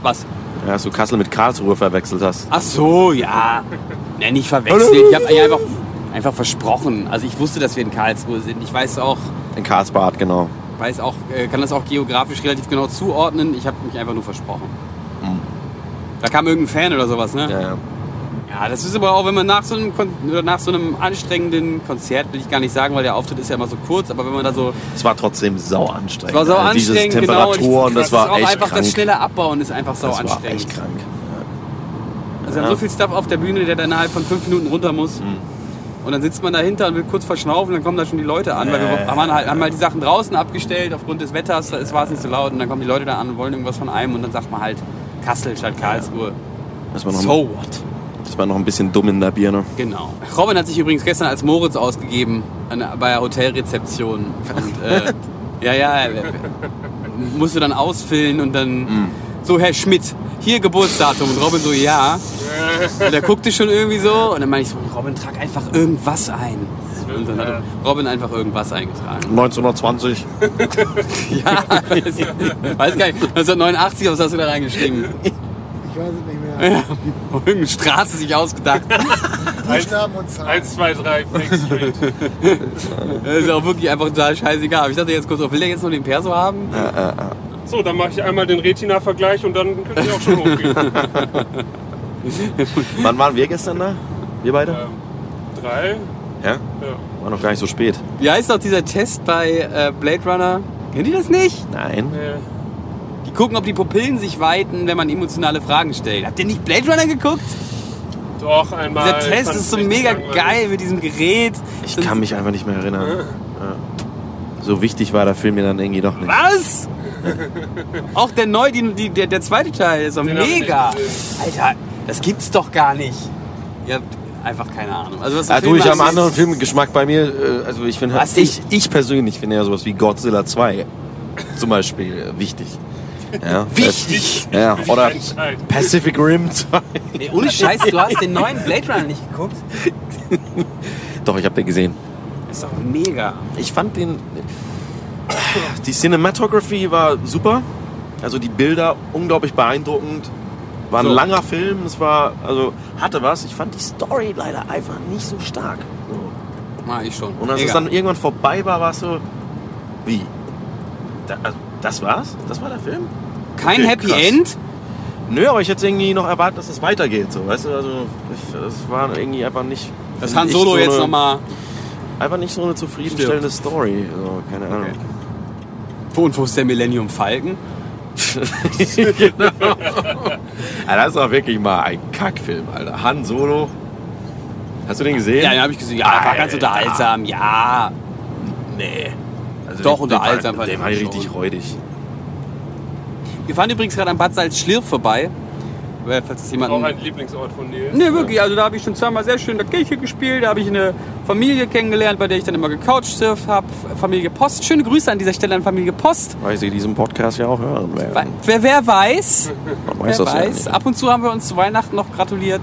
[SPEAKER 1] Was?
[SPEAKER 2] Ja, dass du Kassel mit Karlsruhe verwechselt hast.
[SPEAKER 1] Ach so, ja. Ne, nicht verwechseln. Ich habe einfach, einfach versprochen. Also ich wusste, dass wir in Karlsruhe sind. Ich weiß auch,
[SPEAKER 2] In Karlsbad, genau.
[SPEAKER 1] weiß auch, äh, kann das auch geografisch relativ genau zuordnen. Ich habe mich einfach nur versprochen. Da kam irgendein Fan oder sowas, ne?
[SPEAKER 2] Ja, ja.
[SPEAKER 1] Ja, das ist aber auch, wenn man nach so einem, Kon oder nach so einem anstrengenden Konzert, will ich gar nicht sagen, weil der Auftritt ist ja immer so kurz, aber wenn man da so,
[SPEAKER 2] Es war trotzdem sau anstrengend.
[SPEAKER 1] es war sau
[SPEAKER 2] Also Diese
[SPEAKER 1] anstrengend, genau,
[SPEAKER 2] Temperatur und das,
[SPEAKER 1] ist
[SPEAKER 2] war
[SPEAKER 1] auch
[SPEAKER 2] echt
[SPEAKER 1] einfach
[SPEAKER 2] krank.
[SPEAKER 1] das schnelle Abbauen ist einfach sau
[SPEAKER 2] das war
[SPEAKER 1] anstrengend.
[SPEAKER 2] echt krank.
[SPEAKER 1] Also wir haben so viel Stuff auf der Bühne, der dann innerhalb von fünf Minuten runter muss.
[SPEAKER 2] Mhm.
[SPEAKER 1] Und dann sitzt man dahinter und will kurz verschnaufen, dann kommen da schon die Leute an, weil wir haben halt, haben halt die Sachen draußen abgestellt aufgrund des Wetters, es war es nicht so laut und dann kommen die Leute da an und wollen irgendwas von einem und dann sagt man halt Kassel statt Karlsruhe.
[SPEAKER 2] Das war, noch,
[SPEAKER 1] So what?
[SPEAKER 2] Das war noch ein bisschen dumm in der Birne.
[SPEAKER 1] Genau. Robin hat sich übrigens gestern als Moritz ausgegeben an, bei der Hotelrezeption. Und, äh, ja, ja, musste dann ausfüllen und dann so, Herr Schmidt, hier Geburtsdatum. Und Robin so, ja. Und er guckte schon irgendwie so und dann meine ich so, Robin, trag einfach irgendwas ein. Und dann hat Robin einfach irgendwas eingetragen.
[SPEAKER 2] 1920.
[SPEAKER 1] Ja, weiß gar nicht, 1989, was hast du da reingeschrieben?
[SPEAKER 4] Ich weiß es nicht mehr.
[SPEAKER 1] Irgendeine Straße sich ausgedacht.
[SPEAKER 4] Buchstaben und Zahlen.
[SPEAKER 3] 1, 2, 3, Fake Street.
[SPEAKER 1] Das ist auch wirklich einfach total scheißegal. Aber ich dachte jetzt kurz, oh, will der jetzt noch den Perso haben?
[SPEAKER 3] So, dann mache ich einmal den Retina-Vergleich und dann könnt ihr auch schon hochgehen.
[SPEAKER 2] Wann waren wir gestern da? Wir beide?
[SPEAKER 3] ähm, drei.
[SPEAKER 2] Ja?
[SPEAKER 3] Ja.
[SPEAKER 2] War noch gar nicht so spät.
[SPEAKER 1] Wie heißt doch dieser Test bei äh, Blade Runner? Kennt ihr das nicht?
[SPEAKER 2] Nein.
[SPEAKER 3] Nee.
[SPEAKER 1] Die gucken, ob die Pupillen sich weiten, wenn man emotionale Fragen stellt. Habt ihr nicht Blade Runner geguckt?
[SPEAKER 3] Doch, einmal.
[SPEAKER 1] Dieser Test ist so mega
[SPEAKER 3] langweilig.
[SPEAKER 1] geil mit diesem Gerät.
[SPEAKER 2] Ich kann mich einfach nicht mehr erinnern. Ja. So wichtig war der Film mir dann irgendwie doch nicht.
[SPEAKER 1] Was? Auch der neu, die, die, der, der zweite Teil ist
[SPEAKER 3] Den ich
[SPEAKER 1] mega. Alter, das gibt's doch gar nicht. Ihr habt einfach keine Ahnung. Also was so
[SPEAKER 2] Ah, du,
[SPEAKER 1] Filme
[SPEAKER 2] ich habe einen anderen Filmgeschmack bei mir. äh, Also ich finde, ich, ich persönlich finde ja sowas wie Godzilla 2 zum Beispiel wichtig. Ja,
[SPEAKER 1] Wichtig?
[SPEAKER 2] Ja, oder. Pacific Rim 2.
[SPEAKER 1] Ey, ohne Scheiß, du hast den neuen Blade Runner nicht geguckt?
[SPEAKER 2] Doch, ich habe den gesehen.
[SPEAKER 1] ist doch mega.
[SPEAKER 2] Ich fand den. Die Cinematography war super. Also die Bilder unglaublich beeindruckend. War ein
[SPEAKER 1] So.
[SPEAKER 2] langer Film. Es war, also hatte was. Ich fand die Story leider einfach nicht so stark. So.
[SPEAKER 1] Ah, ich schon.
[SPEAKER 2] Und als es dann irgendwann vorbei war, war es so. Wie? Da, also, das war's? Das war der Film?
[SPEAKER 1] Kein
[SPEAKER 2] Okay,
[SPEAKER 1] Happy
[SPEAKER 2] krass.
[SPEAKER 1] End?
[SPEAKER 2] Nö, aber ich hätte irgendwie noch erwartet, dass es weitergeht. So, weißt du, also ich, das war irgendwie einfach nicht. Finde
[SPEAKER 1] Han Solo
[SPEAKER 2] so
[SPEAKER 1] jetzt nochmal.
[SPEAKER 2] Einfach nicht so eine zufriedenstellende Story. So, keine Ahnung.
[SPEAKER 1] Wo und wo ist der Millennium Falcon?
[SPEAKER 2] Ja, das ist auch wirklich mal ein Kackfilm, Alter. Han Solo. Hast du den gesehen?
[SPEAKER 1] Ja, den habe ich gesehen. Ja, war ganz
[SPEAKER 2] Alter.
[SPEAKER 1] unterhaltsam. Ja.
[SPEAKER 2] Nee. Also
[SPEAKER 1] Doch,
[SPEAKER 2] den-
[SPEAKER 1] unterhaltsam fand
[SPEAKER 2] war, den war richtig räudig.
[SPEAKER 1] Wir fahren übrigens gerade am Bad Salzschlirf vorbei. äh, falls es jemanden...
[SPEAKER 3] Auch ein Lieblingsort von Nils.
[SPEAKER 1] Ne, wirklich. Also da habe ich schon zweimal sehr schön in der Kirche gespielt. Da habe ich eine Familie kennengelernt, bei der ich dann immer gecouchsurft habe. Familie Post. Schöne Grüße an dieser Stelle an Familie Post.
[SPEAKER 2] Weil sie diesen Podcast ja auch hören
[SPEAKER 1] We-
[SPEAKER 2] werden.
[SPEAKER 1] Wer, wer weiß,
[SPEAKER 2] Man
[SPEAKER 1] wer
[SPEAKER 2] weiß das ja
[SPEAKER 1] weiß.
[SPEAKER 2] nicht.
[SPEAKER 1] Ab und zu haben wir uns zu Weihnachten noch gratuliert.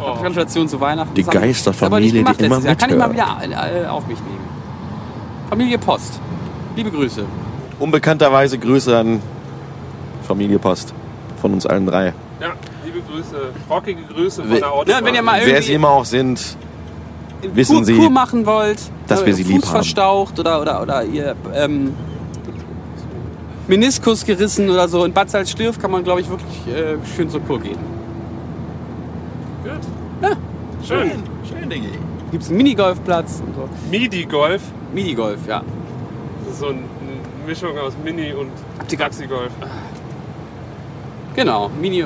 [SPEAKER 3] Oh.
[SPEAKER 1] Gratulation zu Weihnachten.
[SPEAKER 2] Die
[SPEAKER 1] Das
[SPEAKER 2] Geisterfamilie,
[SPEAKER 1] gemacht
[SPEAKER 2] die immer
[SPEAKER 1] Jahr. Kann ich mal
[SPEAKER 2] mithört.
[SPEAKER 1] wieder äh, auf mich nehmen. Familie Post. Liebe Grüße.
[SPEAKER 2] Unbekannterweise Grüße an Familie Post. Von uns allen drei.
[SPEAKER 3] Ja, liebe Grüße, rockige Grüße von der Autobahn.
[SPEAKER 1] Ja, wenn ihr mal
[SPEAKER 2] Wer sie immer auch sind, wissen
[SPEAKER 1] Kur,
[SPEAKER 2] Sie,
[SPEAKER 1] Kur machen wollt,
[SPEAKER 2] dass wir sie
[SPEAKER 1] Fuß
[SPEAKER 2] lieb haben.
[SPEAKER 1] verstaucht oder, oder, oder ihr ähm, Meniskus gerissen oder so. In Bad Salzstürf kann man, glaube ich, wirklich äh, schön zur Kur gehen.
[SPEAKER 3] Gut.
[SPEAKER 1] Ja.
[SPEAKER 3] Schön.
[SPEAKER 2] Schön, Diggi.
[SPEAKER 1] Gibt es einen Minigolfplatz und so.
[SPEAKER 3] Midi-Golf.
[SPEAKER 1] Minigolf, ja.
[SPEAKER 3] Das ist so eine Mischung aus Mini und Taxi-Golf.
[SPEAKER 1] Genau, Mini.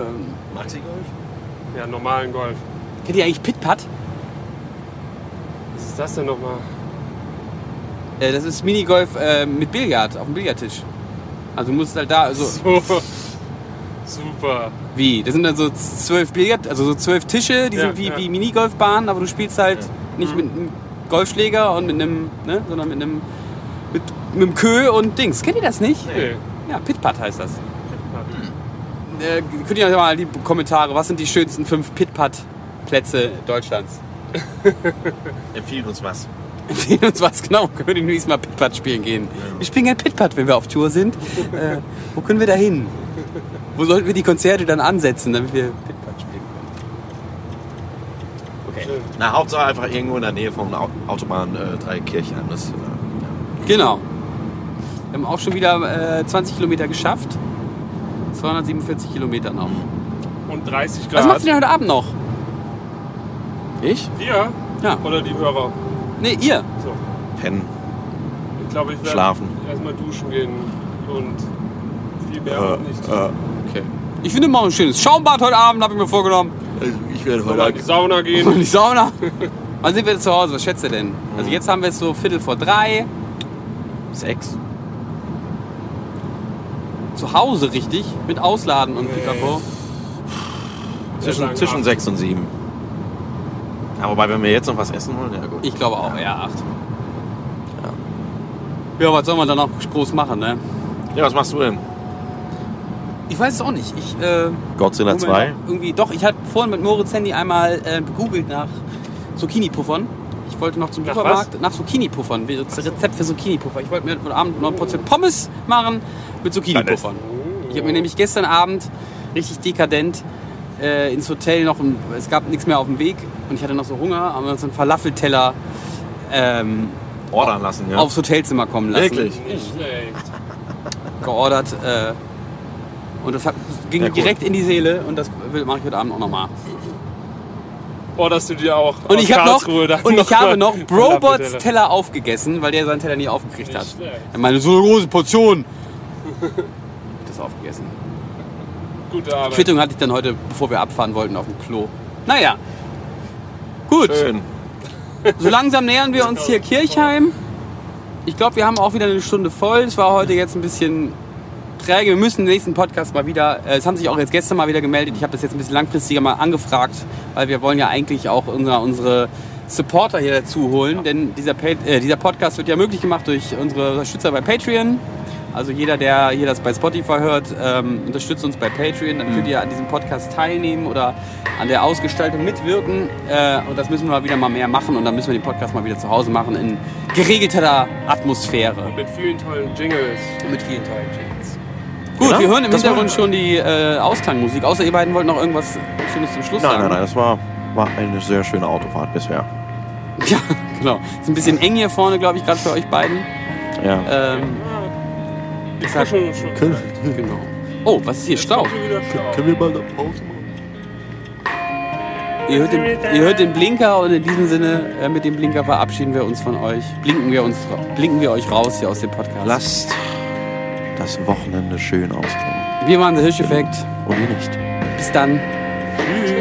[SPEAKER 2] Maxi-Golf?
[SPEAKER 3] Ja, normalen Golf.
[SPEAKER 1] Kennt ihr eigentlich Pit-Putt?
[SPEAKER 3] Was ist das denn nochmal?
[SPEAKER 1] Äh, das ist Minigolf äh, mit Billard, auf dem Billardtisch. Also du musst halt da, also
[SPEAKER 3] So. Super.
[SPEAKER 1] wie? Das sind dann so zwölf Billard, also so zwölf Tische, die
[SPEAKER 3] Ja,
[SPEAKER 1] sind wie,
[SPEAKER 3] ja.
[SPEAKER 1] wie Minigolfbahnen, aber du spielst halt nicht mit einem Golfschläger und mit einem, ne, sondern mit einem, mit, mit einem Kö und Dings. Kennt ihr das nicht?
[SPEAKER 3] Nee.
[SPEAKER 1] Ja, Pit-Putt heißt das. Äh, könnt ihr ja mal die Kommentare, was sind die schönsten fünf Pit-Putt-Plätze Deutschlands?
[SPEAKER 2] Empfiehlt uns was.
[SPEAKER 1] Empfehlen uns was, genau. Können wir demnächst mal Pit-Putt spielen gehen. Wir spielen gerne Pit-Putt, wenn wir auf Tour sind. Äh, wo können wir da hin? Wo sollten wir die Konzerte dann ansetzen, damit wir Pit-Putt spielen können? Okay.
[SPEAKER 2] Na, Hauptsache einfach irgendwo in der Nähe von Au- Autobahn äh, Dreikirchheim. Das, äh, ja.
[SPEAKER 1] Genau. Wir haben auch schon wieder äh, 20 Kilometer geschafft. 247 Kilometer noch.
[SPEAKER 3] Und 30
[SPEAKER 1] Was macht
[SPEAKER 3] Grad.
[SPEAKER 1] ihr denn heute Abend noch?
[SPEAKER 2] Ich?
[SPEAKER 3] Wir?
[SPEAKER 1] Ja.
[SPEAKER 3] Oder die Hörer?
[SPEAKER 1] Nee, ihr.
[SPEAKER 3] So.
[SPEAKER 2] Pennen.
[SPEAKER 3] Ich glaube, ich werde
[SPEAKER 2] Schlafen.
[SPEAKER 3] erstmal duschen gehen und viel mehr auch nicht.
[SPEAKER 2] Äh,
[SPEAKER 1] Okay. Ich finde mal ein schönes Schaumbad heute Abend, habe ich mir vorgenommen.
[SPEAKER 2] also ich werde
[SPEAKER 3] Mal in die Sauna gehen.
[SPEAKER 1] die Sauna. Wann sind wir zu Hause? Was schätzt ihr denn? Also jetzt haben wir es so Viertel vor drei.
[SPEAKER 2] Sechs.
[SPEAKER 1] Zu Hause richtig. Mit Ausladen und Pipapo.
[SPEAKER 2] Zwischen, zwischen
[SPEAKER 3] acht.
[SPEAKER 2] sechs und sieben. Ja, wobei, wenn wir jetzt noch was essen wollen, ja gut.
[SPEAKER 1] Ich glaube auch, ja, acht. Ja, was soll man da noch groß machen, ne?
[SPEAKER 2] Ja, was machst du denn?
[SPEAKER 1] Ich weiß es auch nicht. Ich, äh,
[SPEAKER 2] Godzilla
[SPEAKER 1] Moment,
[SPEAKER 2] 2?
[SPEAKER 1] Irgendwie, doch, ich hatte vorhin mit Moritz Handy einmal äh, gegoogelt nach Zucchini-Puffern. Ich wollte noch zum
[SPEAKER 3] Nach
[SPEAKER 1] Supermarkt nach Zucchini-Puffern. Rezept für Zucchini-Puffer. Ich wollte mir heute Abend noch eine Portion Pommes machen mit Zucchini-Puffern. Ich habe mir nämlich gestern Abend richtig dekadent äh, ins Hotel noch, ein, es gab nichts mehr auf dem Weg und ich hatte noch so Hunger, haben wir uns einen Falafelteller ähm,
[SPEAKER 2] Ordern lassen, ja.
[SPEAKER 1] aufs Hotelzimmer kommen lassen.
[SPEAKER 2] Wirklich?
[SPEAKER 3] Nicht schlecht.
[SPEAKER 1] Geordert. Äh, und das hat, ging
[SPEAKER 2] Ja, cool.
[SPEAKER 1] direkt in die Seele und das mache ich heute Abend auch nochmal.
[SPEAKER 3] Orderst du dir auch
[SPEAKER 1] Und
[SPEAKER 3] aus
[SPEAKER 1] ich, hab noch, und ich habe noch Brobots? Teller aufgegessen, weil der seinen Teller nie aufgekriegt hat.
[SPEAKER 3] Nicht schlecht.
[SPEAKER 1] Er meinte, so eine große Portion. das aufgegessen.
[SPEAKER 3] Gute Arbeit.
[SPEAKER 1] Quittung hatte ich dann heute, bevor wir abfahren wollten, auf dem Klo. Naja. Gut,
[SPEAKER 2] Schön.
[SPEAKER 1] so langsam nähern wir uns hier Kirchheim. Ich glaube, wir haben auch wieder eine Stunde voll. Es war heute jetzt ein bisschen träge. Wir müssen den nächsten Podcast mal wieder, äh, es haben sich auch jetzt gestern mal wieder gemeldet. Ich habe das jetzt ein bisschen langfristiger mal angefragt, weil wir wollen ja eigentlich auch unsere, unsere Supporter hier dazu holen. Denn dieser, äh, dieser Podcast wird ja möglich gemacht durch unsere Unterstützer bei Patreon. Also jeder, der hier das bei Spotify hört, ähm, unterstützt uns bei Patreon. Dann könnt ihr an diesem Podcast teilnehmen oder an der Ausgestaltung mitwirken. Äh, und das müssen wir mal wieder mal mehr machen. Und dann müssen wir den Podcast mal wieder zu Hause machen in geregelter Atmosphäre.
[SPEAKER 3] Mit vielen tollen Jingles.
[SPEAKER 1] Und mit vielen tollen Jingles. Gut,
[SPEAKER 2] Ja,
[SPEAKER 1] wir hören im
[SPEAKER 2] das
[SPEAKER 1] Hintergrund schon die äh, Ausklangmusik. Außer ihr beiden wollten noch irgendwas Schönes zum Schluss
[SPEAKER 2] Nein,
[SPEAKER 1] sagen.
[SPEAKER 2] nein, nein, das war, war eine sehr schöne Autofahrt bisher.
[SPEAKER 1] Ja, genau. Ist ein bisschen eng hier vorne, glaube ich, gerade für euch beiden.
[SPEAKER 2] Ja.
[SPEAKER 1] Ähm,
[SPEAKER 3] Ich war schon, schon
[SPEAKER 2] Können,
[SPEAKER 1] genau. Oh, was ist hier? Stau.
[SPEAKER 2] können wir mal eine Pause machen?
[SPEAKER 1] Ihr hört, den, ihr hört den Blinker und in diesem Sinne, äh, mit dem Blinker verabschieden wir uns von euch. Blinken wir, uns, blinken wir euch raus hier aus dem Podcast.
[SPEAKER 2] Lasst das Wochenende schön ausklingen.
[SPEAKER 1] Wir waren der Hirscheffekt.
[SPEAKER 2] Und ihr nicht.
[SPEAKER 1] Bis dann.
[SPEAKER 3] Tschüss.
[SPEAKER 1] Tschüss.